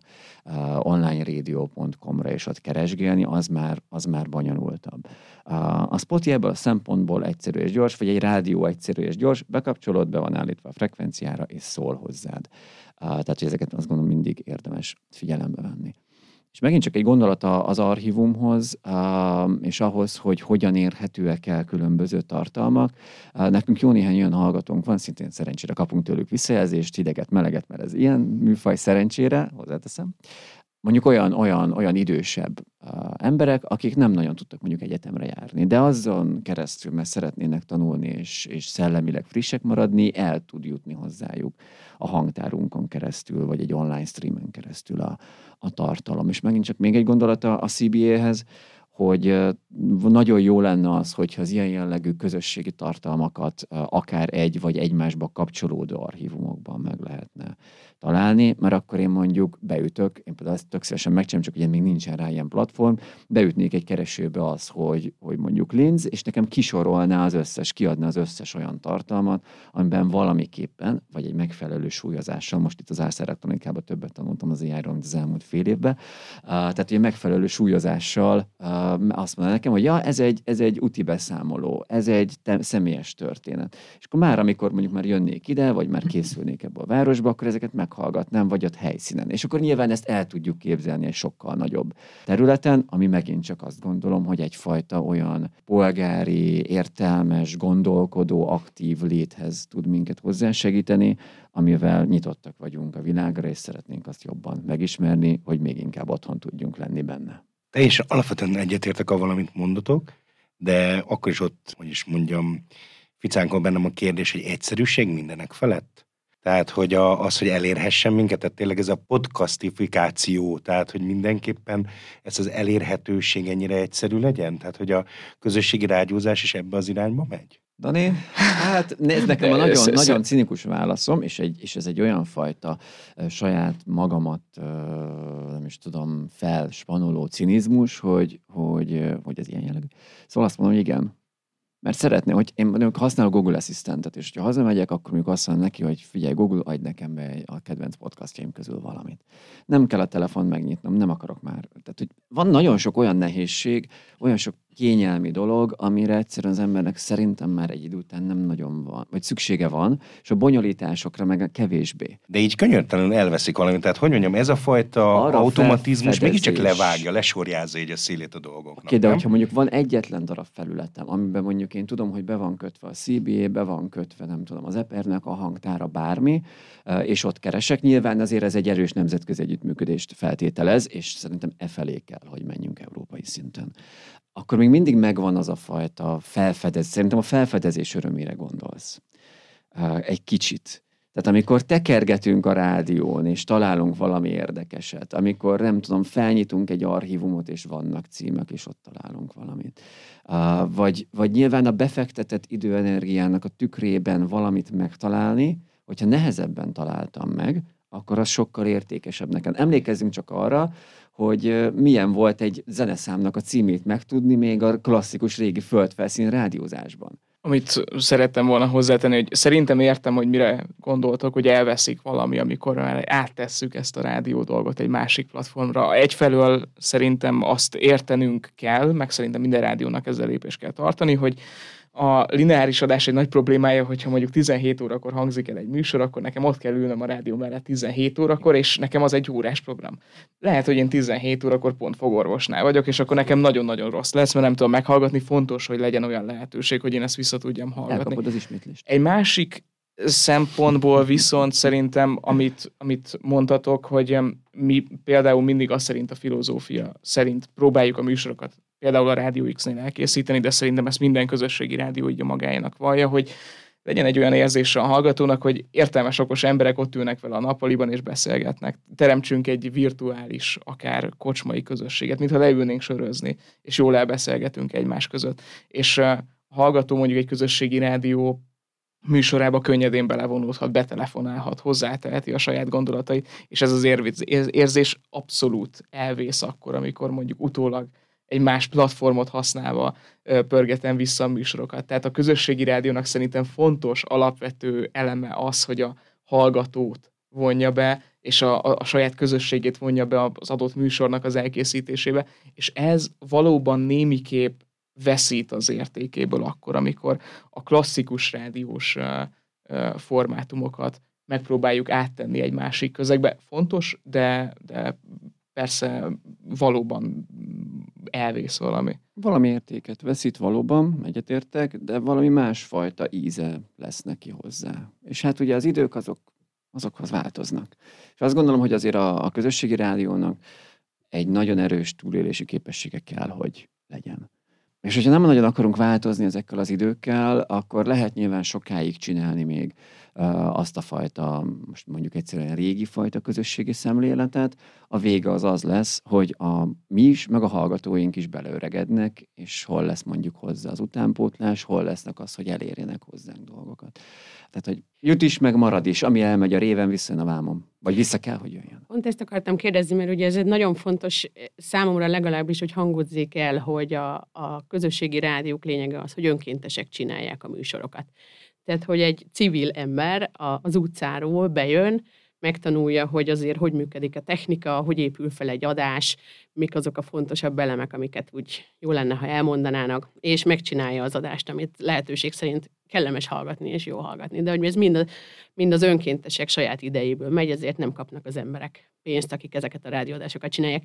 onlineradio.com-ra és ott keresgélni, az már, az már bonyolultabb. A Spotify ebből a szempontból egyszerű és gyors, vagy egy rádió egyszerű és gyors, bekapcsolod, be van állítva a frekvenciára, és szól hozzád. Tehát, ezeket azt gondolom mindig érdemes figyelembe venni. És megint csak egy gondolat az archívumhoz, és ahhoz, hogy hogyan érhetőek el különböző tartalmak. Nekünk jó néhány olyan hallgatónk van, szintén szerencsére kapunk tőlük visszajelzést, hideget, meleget, mert ez ilyen műfaj szerencsére, hozzáteszem. Mondjuk olyan, olyan, olyan idősebb emberek, akik nem nagyon tudtak mondjuk egyetemre járni, de azon keresztül, mert szeretnének tanulni és, és szellemileg frissek maradni, el tud jutni hozzájuk a hangtárunkon keresztül, vagy egy online streamen keresztül a, a tartalom. És megint csak még egy gondolata a CBA-hez, hogy nagyon jó lenne az, hogyha az ilyen jellegű közösségi tartalmakat akár egy vagy egymásba kapcsolódó archívumokban meg lehetne találni, mert akkor én mondjuk beütök, én például ezt tök szívesen megcsinálom, csak ugye még nincsen rá ilyen platform, beütnék egy keresőbe az, hogy, hogy mondjuk linz, és nekem kisorolná az összes, kiadna az összes olyan tartalmat, amiben valamiképpen, vagy egy megfelelő súlyozással, most itt az ász elektronikában többet tanultam az ai az elmúlt fél évben, tehát ugye megfelelő súlyozással azt mondja nekem, hogy ja, ez egy, ez egy úti beszámoló, ez egy te, személyes történet. És akkor már, amikor mondjuk már jönnék ide, vagy már készülnék ebbe a városba, akkor ezeket meghallgatnám, vagy ott helyszínen. És akkor nyilván ezt el tudjuk képzelni egy sokkal nagyobb területen, ami megint csak azt gondolom, hogy egyfajta olyan polgári, értelmes, gondolkodó, aktív léthez tud minket hozzásegíteni, amivel nyitottak vagyunk a világra, és szeretnénk azt jobban megismerni, hogy még inkább otthon tudjunk lenni benne. Teljesen alapvetően egyetértek a valamit mondatok, de akkor is ott, hogy is mondjam, ficánkon bennem a kérdés, hogy egyszerűség mindenek felett? Tehát, hogy a, az, hogy elérhessen minket, tehát tényleg ez a podcastifikáció, tehát, hogy mindenképpen ez az elérhetőség ennyire egyszerű legyen? Tehát, hogy a közösségi rádiózás is ebbe az irányba megy? Dani, hát nézd, nekem a nagyon, nagyon cinikus válaszom, és, egy, és ez egy olyan fajta saját magamat, nem is tudom, felspanoló cinizmus, hogy, hogy, hogy ez ilyen jellegű. Szóval azt mondom, hogy igen, mert szeretné, hogy én mondjuk használok Google Assistantet, és ha hazamegyek, akkor mondjuk azt mondom neki, hogy figyelj, Google, adj nekem be a kedvenc podcastjaim közül valamit. Nem kell a telefon megnyitnom, nem akarok már. Tehát, hogy van nagyon sok olyan nehézség, olyan sok kényelmi dolog, amire egyszerűen az embernek szerintem már egy idő után nem nagyon van, vagy szüksége van, és a bonyolításokra meg a kevésbé. De így könyörtelenül elveszik valamit. Tehát, hogy mondjam, ez a fajta Arra automatizmus mégiscsak levágja, lesorjázza így a szélét a dolgoknak. Oké, de hogyha mondjuk van egyetlen darab felületem, amiben mondjuk én tudom, hogy be van kötve a CBA, be van kötve, nem tudom, az Epernek a hangtára, bármi, és ott keresek, nyilván azért ez egy erős nemzetközi együttműködést feltételez, és szerintem e felé kell, hogy menjünk európai szinten akkor még mindig megvan az a fajta felfedezés. Szerintem a felfedezés örömére gondolsz. Egy kicsit. Tehát amikor tekergetünk a rádión, és találunk valami érdekeset, amikor nem tudom, felnyitunk egy archívumot, és vannak címek, és ott találunk valamit. Vagy, vagy nyilván a befektetett időenergiának a tükrében valamit megtalálni, hogyha nehezebben találtam meg, akkor az sokkal értékesebb nekem. Emlékezzünk csak arra, hogy milyen volt egy zeneszámnak a címét megtudni még a klasszikus régi földfelszín rádiózásban. Amit szerettem volna hozzátenni, hogy szerintem értem, hogy mire gondoltok, hogy elveszik valami, amikor áttesszük ezt a rádió dolgot egy másik platformra. Egyfelől szerintem azt értenünk kell, meg szerintem minden rádiónak ezzel lépést kell tartani, hogy a lineáris adás egy nagy problémája, hogyha mondjuk 17 órakor hangzik el egy műsor, akkor nekem ott kell ülnöm a rádió mellett 17 órakor, és nekem az egy órás program. Lehet, hogy én 17 órakor pont fogorvosnál vagyok, és akkor nekem nagyon-nagyon rossz lesz, mert nem tudom meghallgatni. Fontos, hogy legyen olyan lehetőség, hogy én ezt vissza tudjam hallgatni. Elkapod az ismétlést. Egy másik szempontból viszont szerintem, amit, amit mondtatok, hogy mi például mindig azt szerint a filozófia szerint próbáljuk a műsorokat például a Rádió X-nél elkészíteni, de szerintem ezt minden közösségi rádió így a magájának vallja, hogy legyen egy olyan érzése a hallgatónak, hogy értelmes, okos emberek ott ülnek vele a nappaliban és beszélgetnek. Teremtsünk egy virtuális, akár kocsmai közösséget, mintha leülnénk sörözni, és jól elbeszélgetünk egymás között. És a hallgató mondjuk egy közösségi rádió műsorába könnyedén belevonódhat, betelefonálhat, hozzáteheti a saját gondolatait, és ez az érzés abszolút elvész akkor, amikor mondjuk utólag egy más platformot használva pörgetem vissza a műsorokat. Tehát a közösségi rádiónak szerintem fontos, alapvető eleme az, hogy a hallgatót vonja be, és a, a, saját közösségét vonja be az adott műsornak az elkészítésébe, és ez valóban némiképp veszít az értékéből akkor, amikor a klasszikus rádiós formátumokat megpróbáljuk áttenni egy másik közegbe. Fontos, de, de persze valóban elvész valami. Valami értéket veszít valóban, egyetértek, de valami másfajta íze lesz neki hozzá. És hát ugye az idők azok, azokhoz változnak. És azt gondolom, hogy azért a, a közösségi rádiónak egy nagyon erős túlélési képessége kell, hogy legyen. És hogyha nem nagyon akarunk változni ezekkel az időkkel, akkor lehet nyilván sokáig csinálni még azt a fajta, most mondjuk egyszerűen régi fajta közösségi szemléletet, a vége az az lesz, hogy a, mi is, meg a hallgatóink is beleöregednek, és hol lesz mondjuk hozzá az utánpótlás, hol lesznek az, hogy elérjenek hozzánk dolgokat. Tehát, hogy jut is, meg marad is, ami elmegy a réven, visszajön a vámom. Vagy vissza kell, hogy jöjjön. Pont ezt akartam kérdezni, mert ugye ez egy nagyon fontos számomra legalábbis, hogy hangozzék el, hogy a, a közösségi rádiók lényege az, hogy önkéntesek csinálják a műsorokat. Tehát, hogy egy civil ember az utcáról bejön, megtanulja, hogy azért hogy működik a technika, hogy épül fel egy adás, mik azok a fontosabb elemek, amiket úgy jó lenne, ha elmondanának, és megcsinálja az adást, amit lehetőség szerint kellemes hallgatni és jó hallgatni. De hogy ez mind, a, mind az önkéntesek saját idejéből megy, ezért nem kapnak az emberek pénzt, akik ezeket a rádióadásokat csinálják.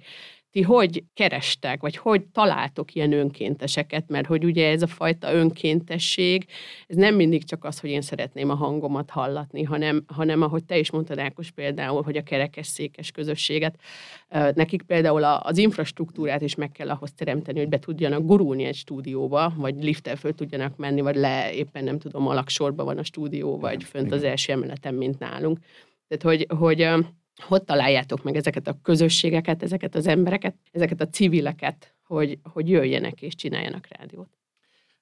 Ti hogy kerestek, vagy hogy találtok ilyen önkénteseket? Mert hogy ugye ez a fajta önkéntesség, ez nem mindig csak az, hogy én szeretném a hangomat hallatni, hanem, hanem ahogy te is mondtad, Ákos például, hogy a kerekesszékes közösséget, nekik például az infrastruktúrát is meg kell ahhoz teremteni, hogy be tudjanak gurulni egy stúdióba, vagy liftel föl tudjanak menni, vagy le éppen nem tudom, alaksorban van a stúdió, vagy fönt az első emeleten, mint nálunk. Tehát, hogy, hogy hogy találjátok meg ezeket a közösségeket, ezeket az embereket, ezeket a civileket, hogy, hogy jöjjenek és csináljanak rádiót?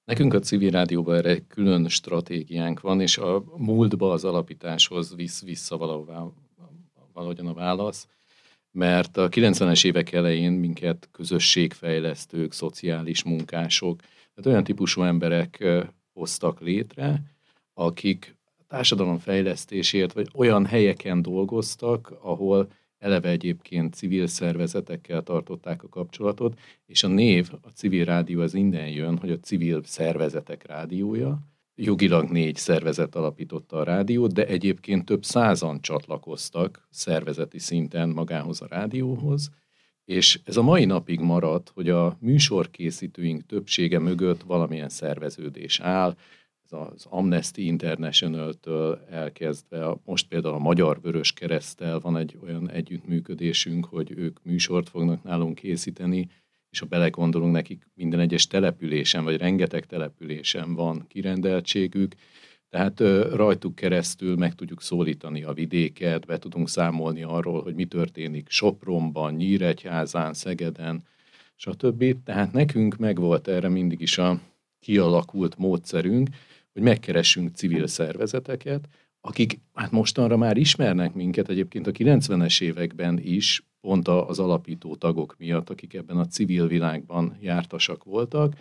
Nekünk a civil rádióban erre külön stratégiánk van, és a múltba az alapításhoz visz vissza valahogyan a válasz, mert a 90-es évek elején minket közösségfejlesztők, szociális munkások, tehát olyan típusú emberek hoztak létre, akik társadalom fejlesztésért, vagy olyan helyeken dolgoztak, ahol eleve egyébként civil szervezetekkel tartották a kapcsolatot, és a név, a civil rádió az innen jön, hogy a civil szervezetek rádiója. Jogilag négy szervezet alapította a rádiót, de egyébként több százan csatlakoztak szervezeti szinten magához a rádióhoz, és ez a mai napig maradt, hogy a műsorkészítőink többsége mögött valamilyen szerveződés áll, az Amnesty International-től elkezdve, most például a Magyar Vörös Keresztel van egy olyan együttműködésünk, hogy ők műsort fognak nálunk készíteni, és ha belegondolunk, nekik minden egyes településen, vagy rengeteg településen van kirendeltségük, Tehát rajtuk keresztül meg tudjuk szólítani a vidéket, be tudunk számolni arról, hogy mi történik Sopronban, Nyíregyházán, Szegeden, stb. Tehát nekünk megvolt erre mindig is a kialakult módszerünk, hogy megkeressünk civil szervezeteket, akik hát mostanra már ismernek minket egyébként a 90-es években is, pont az alapító tagok miatt, akik ebben a civil világban jártasak voltak,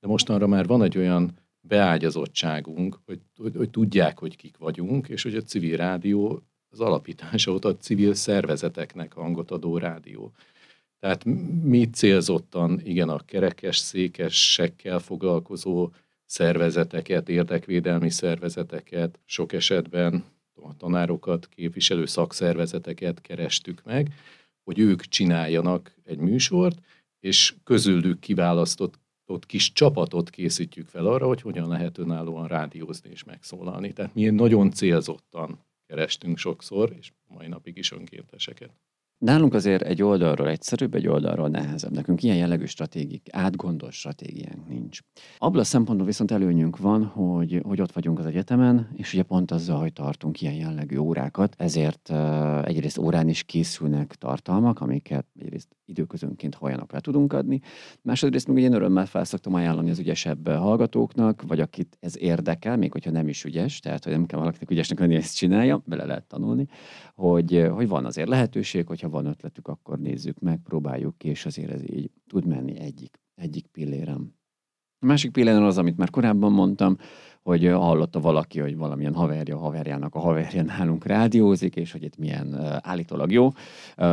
de mostanra már van egy olyan beágyazottságunk, hogy, hogy, hogy tudják, hogy kik vagyunk, és hogy a civil rádió az alapítása óta a civil szervezeteknek hangot adó rádió. Tehát mi célzottan, igen, a kerekes székesekkel foglalkozó szervezeteket, érdekvédelmi szervezeteket, sok esetben a tanárokat, képviselő szakszervezeteket kerestük meg, hogy ők csináljanak egy műsort, és közülük kiválasztott ott kis csapatot készítjük fel arra, hogy hogyan lehet önállóan rádiózni és megszólalni. Tehát mi nagyon célzottan kerestünk sokszor, és mai napig is önkénteseket. Nálunk azért egy oldalról egyszerűbb, egy oldalról nehezebb. Nekünk ilyen jellegű stratégiák, átgondolt stratégiánk nincs. Abban szempontból viszont előnyünk van, hogy, hogy ott vagyunk az egyetemen, és ugye pont azzal, hogy tartunk ilyen jellegű órákat, ezért uh, egyrészt órán is készülnek tartalmak, amiket egyrészt időközönként olyanok le tudunk adni. Másodrészt meg én örömmel felszoktam ajánlani az ügyesebb hallgatóknak, vagy akit ez érdekel, még hogyha nem is ügyes, tehát hogy nem kell valakinek ügyesnek lenni, ezt csinálja, bele lehet tanulni, hogy, hogy van azért lehetőség, hogyha van ötletük, akkor nézzük meg, próbáljuk ki, és azért ez így tud menni egyik, egyik pillérem. A másik pilléren az, amit már korábban mondtam, hogy hallotta valaki, hogy valamilyen haverja haverjának a haverja nálunk rádiózik, és hogy itt milyen állítólag jó,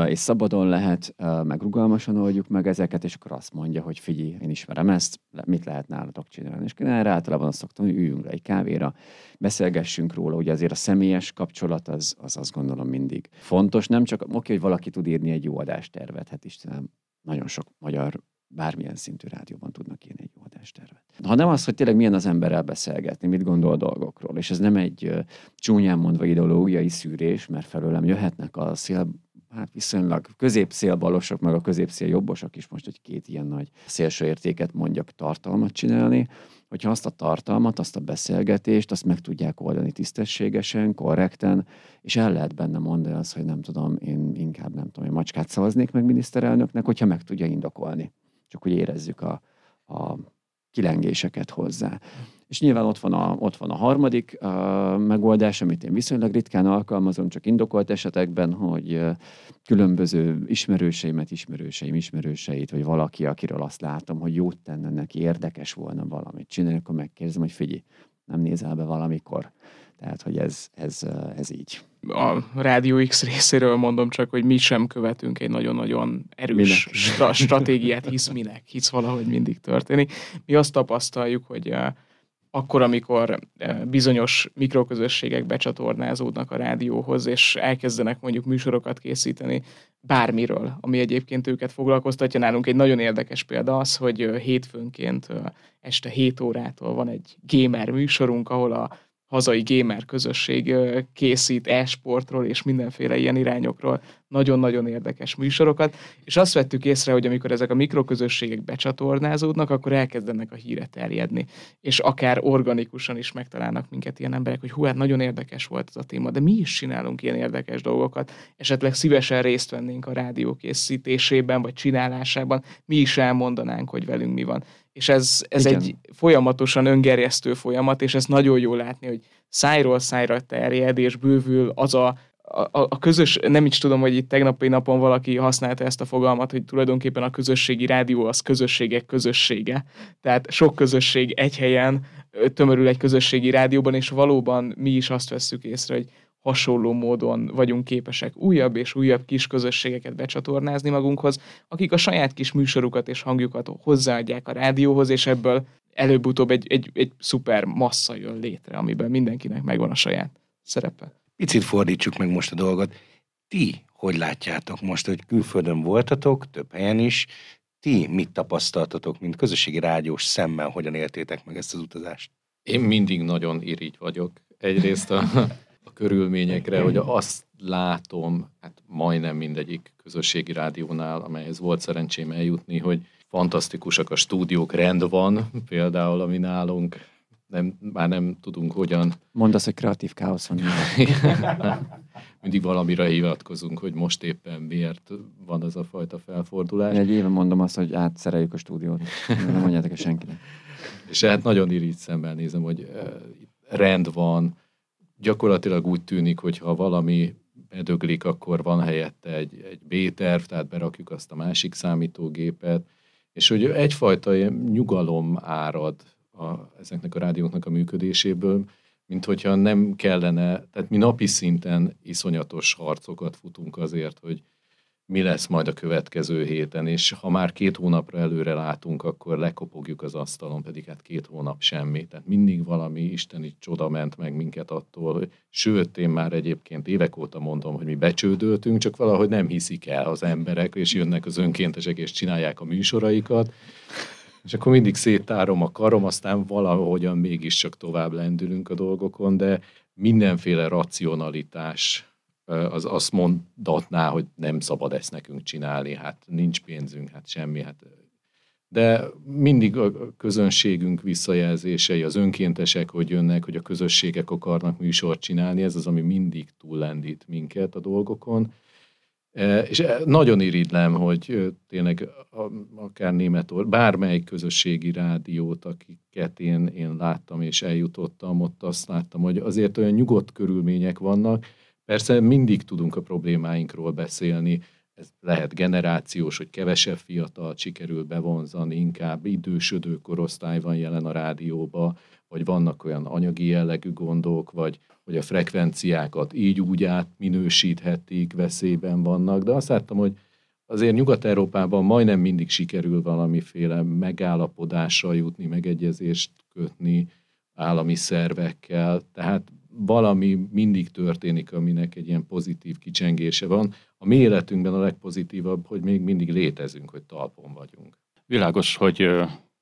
és szabadon lehet, meg rugalmasan oldjuk meg ezeket, és akkor azt mondja, hogy figyelj, én ismerem ezt, mit lehet nálatok csinálni. És én erre általában azt szoktam, hogy üljünk le egy kávéra, beszélgessünk róla, ugye azért a személyes kapcsolat az, az azt gondolom mindig fontos, nem csak oké, hogy valaki tud írni egy jó adástervet, hát Istenem, nagyon sok magyar bármilyen szintű rádióban tudnak írni egy jó adástervet. Ha nem az, hogy tényleg milyen az emberrel beszélgetni, mit gondol dolgokról, és ez nem egy csúnyán mondva ideológiai szűrés, mert felőlem jöhetnek a szél, hát viszonylag középszélbalosok, meg a középszél jobbosok is most egy két ilyen nagy szélső értéket mondjak tartalmat csinálni, hogyha azt a tartalmat, azt a beszélgetést, azt meg tudják oldani tisztességesen, korrekten, és el lehet benne mondani azt, hogy nem tudom, én inkább nem tudom, hogy macskát szavaznék meg miniszterelnöknek, hogyha meg tudja indokolni. Csak hogy érezzük a, a kilengéseket hozzá. És nyilván ott van a, ott van a harmadik uh, megoldás, amit én viszonylag ritkán alkalmazom, csak indokolt esetekben, hogy uh, különböző ismerőseimet, ismerőseim ismerőseit, vagy valaki, akiről azt látom, hogy jót tenne neki, érdekes volna valamit csinálni, akkor megkérdezem, hogy figyelj, nem nézel be valamikor. Tehát, hogy ez, ez, ez így a Rádió X részéről mondom csak, hogy mi sem követünk egy nagyon-nagyon erős stra- stratégiát, hisz minek, hisz valahogy mindig történik. Mi azt tapasztaljuk, hogy akkor, amikor bizonyos mikroközösségek becsatornázódnak a rádióhoz, és elkezdenek mondjuk műsorokat készíteni bármiről, ami egyébként őket foglalkoztatja. Nálunk egy nagyon érdekes példa az, hogy hétfőnként este 7 órától van egy gamer műsorunk, ahol a hazai gamer közösség készít e-sportról és mindenféle ilyen irányokról nagyon-nagyon érdekes műsorokat, és azt vettük észre, hogy amikor ezek a mikroközösségek becsatornázódnak, akkor elkezdenek a híre terjedni, és akár organikusan is megtalálnak minket ilyen emberek, hogy hú, hát nagyon érdekes volt ez a téma, de mi is csinálunk ilyen érdekes dolgokat, esetleg szívesen részt vennénk a rádió készítésében, vagy csinálásában, mi is elmondanánk, hogy velünk mi van. És ez, ez egy folyamatosan öngerjesztő folyamat, és ez nagyon jó látni, hogy szájról szájra terjed, és bővül az a a, a közös, nem is tudom, hogy itt tegnapi napon valaki használta ezt a fogalmat, hogy tulajdonképpen a közösségi rádió az közösségek közössége. Tehát sok közösség egy helyen tömörül egy közösségi rádióban, és valóban mi is azt vesszük észre, hogy hasonló módon vagyunk képesek újabb és újabb kis közösségeket becsatornázni magunkhoz, akik a saját kis műsorukat és hangjukat hozzáadják a rádióhoz, és ebből előbb-utóbb egy, egy, egy szuper massza jön létre, amiben mindenkinek megvan a saját szerepe. Picit fordítsuk meg most a dolgot. Ti hogy látjátok most, hogy külföldön voltatok, több helyen is, ti mit tapasztaltatok, mint közösségi rádiós szemmel, hogyan éltétek meg ezt az utazást? Én mindig nagyon irigy vagyok. Egyrészt a, a körülményekre, hogy azt látom, hát majdnem mindegyik közösségi rádiónál, amelyhez volt szerencsém eljutni, hogy fantasztikusak a stúdiók, rend van, például ami nálunk nem, már nem tudunk hogyan. Mondd azt, hogy kreatív káosz van. Mindig valamire hivatkozunk, hogy most éppen miért van az a fajta felfordulás. Egy éve mondom azt, hogy átszereljük a stúdiót. Nem mondjátok a senkinek. És hát nagyon irigy szemmel nézem, hogy rend van, gyakorlatilag úgy tűnik, hogy ha valami bedöglik, akkor van helyette egy, egy B-terv, tehát berakjuk azt a másik számítógépet, és hogy egyfajta nyugalom árad a, ezeknek a rádióknak a működéséből, mint hogyha nem kellene, tehát mi napi szinten iszonyatos harcokat futunk azért, hogy mi lesz majd a következő héten, és ha már két hónapra előre látunk, akkor lekopogjuk az asztalon, pedig hát két hónap semmi. Tehát mindig valami isteni csoda ment meg minket attól, sőt, én már egyébként évek óta mondom, hogy mi becsődöltünk, csak valahogy nem hiszik el az emberek, és jönnek az önkéntesek, és csinálják a műsoraikat, és akkor mindig széttárom a karom, aztán valahogyan mégiscsak tovább lendülünk a dolgokon, de mindenféle racionalitás az azt mondatná, hogy nem szabad ezt nekünk csinálni, hát nincs pénzünk, hát semmi, hát de mindig a közönségünk visszajelzései, az önkéntesek, hogy jönnek, hogy a közösségek akarnak műsort csinálni, ez az, ami mindig túllendít minket a dolgokon. És nagyon irigylem, hogy tényleg akár német, bármely közösségi rádiót, akiket én, én láttam és eljutottam, ott azt láttam, hogy azért olyan nyugodt körülmények vannak, Persze mindig tudunk a problémáinkról beszélni, ez lehet generációs, hogy kevesebb fiatal sikerül bevonzani, inkább idősödő korosztály van jelen a rádióba, vagy vannak olyan anyagi jellegű gondok, vagy hogy a frekvenciákat így úgy átminősíthetik, veszélyben vannak, de azt láttam, hogy azért Nyugat-Európában majdnem mindig sikerül valamiféle megállapodásra jutni, megegyezést kötni állami szervekkel, tehát valami mindig történik, aminek egy ilyen pozitív kicsengése van. A mi életünkben a legpozitívabb, hogy még mindig létezünk, hogy talpon vagyunk. Világos, hogy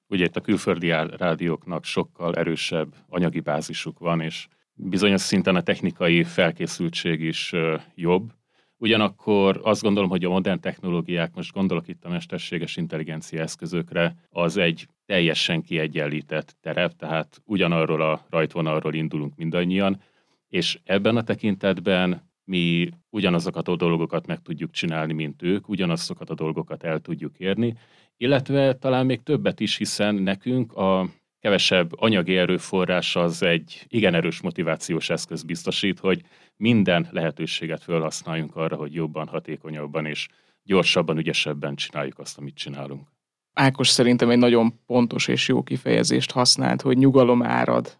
ugye itt a külföldi rádióknak sokkal erősebb anyagi bázisuk van, és bizonyos szinten a technikai felkészültség is jobb. Ugyanakkor azt gondolom, hogy a modern technológiák, most gondolok itt a mesterséges intelligencia eszközökre, az egy teljesen kiegyenlített terep, tehát ugyanarról a rajtvonalról indulunk mindannyian, és ebben a tekintetben mi ugyanazokat a dolgokat meg tudjuk csinálni, mint ők, ugyanazokat a dolgokat el tudjuk érni, illetve talán még többet is, hiszen nekünk a kevesebb anyagi erőforrás az egy igen erős motivációs eszköz biztosít, hogy minden lehetőséget felhasználjunk arra, hogy jobban, hatékonyabban és gyorsabban, ügyesebben csináljuk azt, amit csinálunk. Ákos szerintem egy nagyon pontos és jó kifejezést használt, hogy nyugalom árad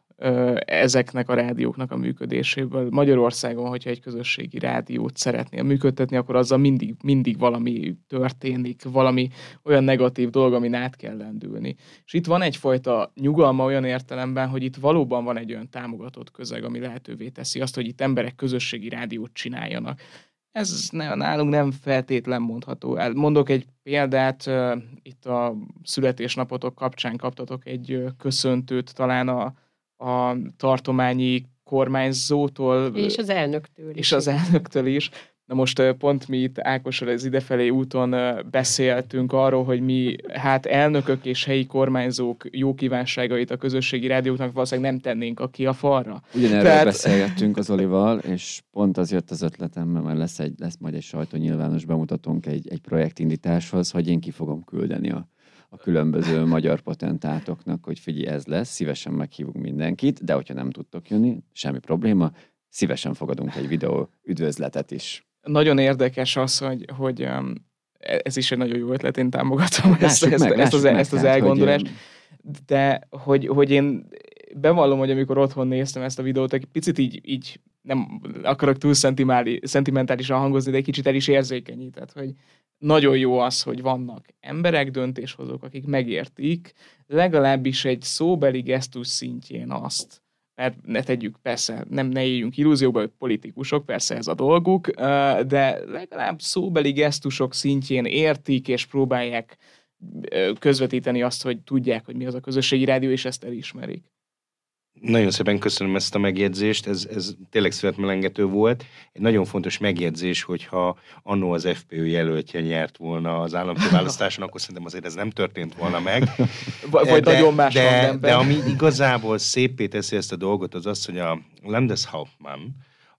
ezeknek a rádióknak a működéséből. Magyarországon, hogyha egy közösségi rádiót szeretnél működtetni, akkor azzal mindig, mindig valami történik, valami olyan negatív dolog, amin át kell lendülni. És itt van egyfajta nyugalma olyan értelemben, hogy itt valóban van egy olyan támogatott közeg, ami lehetővé teszi azt, hogy itt emberek közösségi rádiót csináljanak. Ez nálunk nem feltétlen mondható el. Mondok egy példát, itt a születésnapotok kapcsán kaptatok egy köszöntőt talán a a tartományi kormányzótól. És az elnöktől is. És az elnöktől is. Na most pont mi itt Ákossal az idefelé úton beszéltünk arról, hogy mi hát elnökök és helyi kormányzók jó kívánságait a közösségi rádióknak valószínűleg nem tennénk a ki a falra. Ugyanerről Tehát... beszélgettünk az Olival, és pont az jött az ötletem, mert lesz, egy, lesz majd egy sajtó nyilvános bemutatónk egy, egy projektindításhoz, hogy én ki fogom küldeni a a különböző magyar patentátoknak, hogy figyelj, ez lesz, szívesen meghívunk mindenkit, de hogyha nem tudtok jönni, semmi probléma, szívesen fogadunk egy videó üdvözletet is. Nagyon érdekes az, hogy, hogy um, ez is egy nagyon jó ötlet, én támogatom ezt, ezt, meg, ezt, az, meg, ezt az elgondolást, hogy, de hogy, hogy én bevallom, hogy amikor otthon néztem ezt a videót, egy picit így, így nem akarok túl szentimentálisan hangozni, de egy kicsit el is érzékenyített, hogy nagyon jó az, hogy vannak emberek, döntéshozók, akik megértik, legalábbis egy szóbeli gesztus szintjén azt, mert ne tegyük, persze, nem ne éljünk illúzióba, hogy politikusok, persze ez a dolguk, de legalább szóbeli gesztusok szintjén értik és próbálják közvetíteni azt, hogy tudják, hogy mi az a közösségi rádió, és ezt elismerik. Nagyon szépen köszönöm ezt a megjegyzést, ez, ez tényleg születmelengető volt. Egy nagyon fontos megjegyzés, hogyha annó az FPÖ jelöltje nyert volna az államfő választáson, akkor szerintem azért ez nem történt volna meg. Vagy, vagy de, nagyon más de, de ami igazából szépé teszi ezt a dolgot, az az, hogy a Landeshauptmann,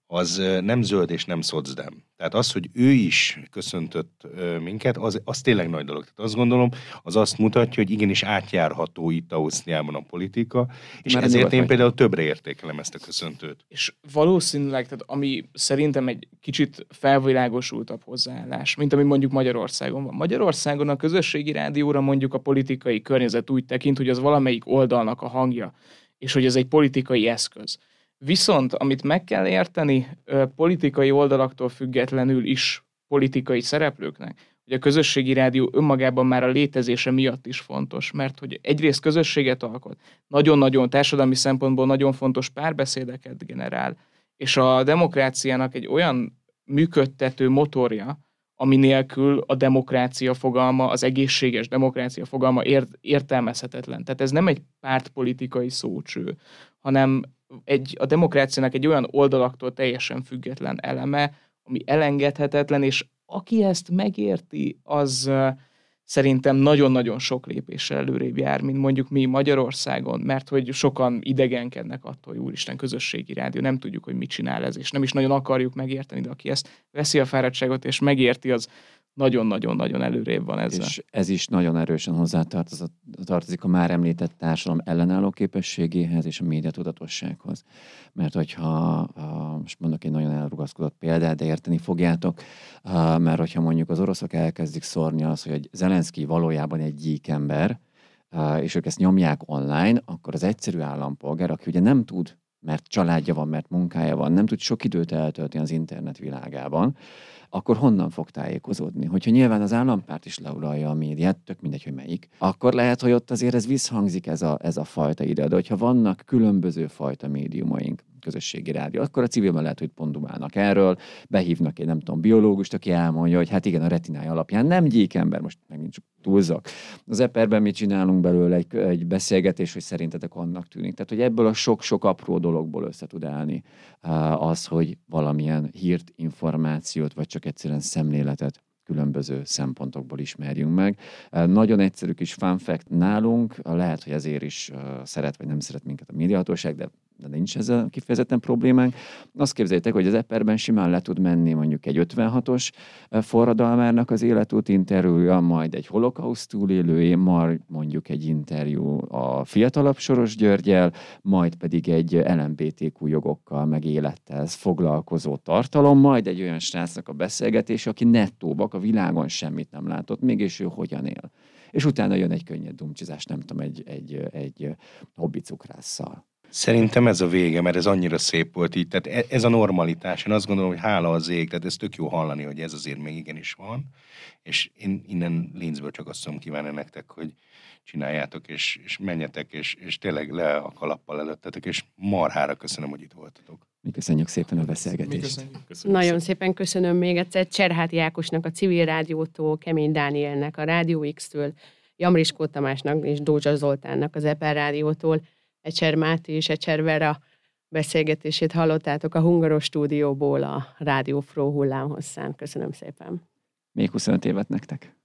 az nem zöld és nem szocdem. Tehát az, hogy ő is köszöntött minket, az, az tényleg nagy dolog. Tehát azt gondolom, az azt mutatja, hogy igenis átjárható itt Ausztriában a politika, és Már ezért én például többre értékelem ezt a köszöntőt. És valószínűleg, tehát ami szerintem egy kicsit felvilágosultabb hozzáállás, mint ami mondjuk Magyarországon van. Magyarországon a közösségi rádióra mondjuk a politikai környezet úgy tekint, hogy az valamelyik oldalnak a hangja, és hogy ez egy politikai eszköz. Viszont, amit meg kell érteni politikai oldalaktól függetlenül is politikai szereplőknek, hogy a közösségi rádió önmagában már a létezése miatt is fontos, mert hogy egyrészt közösséget alkot, nagyon-nagyon társadalmi szempontból nagyon fontos párbeszédeket generál, és a demokráciának egy olyan működtető motorja, ami nélkül a demokrácia fogalma, az egészséges demokrácia fogalma ért, értelmezhetetlen. Tehát ez nem egy pártpolitikai szócső, hanem egy, a demokráciának egy olyan oldalaktól teljesen független eleme, ami elengedhetetlen, és aki ezt megérti, az szerintem nagyon-nagyon sok lépéssel előrébb jár, mint mondjuk mi Magyarországon, mert hogy sokan idegenkednek attól, hogy úristen, közösségi rádió, nem tudjuk, hogy mit csinál ez, és nem is nagyon akarjuk megérteni, de aki ezt veszi a fáradtságot és megérti, az nagyon-nagyon-nagyon előrébb van ezzel. És ez is nagyon erősen hozzátartozik a már említett társadalom ellenálló képességéhez és a médiatudatossághoz. Mert hogyha, most mondok egy nagyon elrugaszkodott példát, de érteni fogjátok, mert hogyha mondjuk az oroszok elkezdik szórni az, hogy Zelenszky valójában egy gyík ember, és ők ezt nyomják online, akkor az egyszerű állampolgár, aki ugye nem tud mert családja van, mert munkája van, nem tud sok időt eltölteni az internet világában, akkor honnan fog tájékozódni? Hogyha nyilván az állampárt is leuralja a médiát, tök mindegy, hogy melyik, akkor lehet, hogy ott azért ez visszhangzik ez a, ez a fajta ide. De hogyha vannak különböző fajta médiumaink, közösségi rádió. Akkor a civilben lehet, hogy pondumálnak erről, behívnak egy nem tudom, biológust, aki elmondja, hogy hát igen, a retinája alapján nem gyík ember, most megint csak túlzok. Az eperben mit csinálunk belőle egy, egy beszélgetés, hogy szerintetek annak tűnik. Tehát, hogy ebből a sok-sok apró dologból össze tud állni az, hogy valamilyen hírt, információt, vagy csak egyszerűen szemléletet különböző szempontokból ismerjünk meg. Nagyon egyszerű kis fun fact nálunk, lehet, hogy ezért is szeret vagy nem szeret minket a médiahatóság, de de nincs ezzel kifejezetten problémánk. Azt képzeljétek, hogy az eperben simán le tud menni mondjuk egy 56-os forradalmárnak az életút interjúja, majd egy holokauszt túlélőé, majd mondjuk egy interjú a fiatalabb Soros Györgyel, majd pedig egy LMBTQ jogokkal, meg élettel foglalkozó tartalom, majd egy olyan srácnak a beszélgetés, aki nettóbak a világon semmit nem látott, mégis ő hogyan él. És utána jön egy könnyed dumcsizás, nem tudom, egy, egy, egy hobbi cukrásszal. Szerintem ez a vége, mert ez annyira szép volt így. Tehát e- ez a normalitás. Én azt gondolom, hogy hála az ég, tehát ez tök jó hallani, hogy ez azért még igenis van. És én innen Linzből csak azt tudom kívánni nektek, hogy csináljátok, és, és menjetek, és, és tényleg le a kalappal előttetek, és marhára köszönöm, hogy itt voltatok. Mi köszönjük szépen a beszélgetést. köszönjük. Köszönjük Nagyon szépen. szépen köszönöm még egyszer Cserháti Ákosnak, a Civil Rádiótól, Kemény Dánielnek, a Rádió X-től, Jamriskó Tamásnak és Dózsa Zoltánnak az Eper Rádiótól Ecser Máté és Ecser Vera beszélgetését hallottátok a Hungaros stúdióból a Rádió Fró hullámhosszán. Köszönöm szépen. Még 25 évet nektek.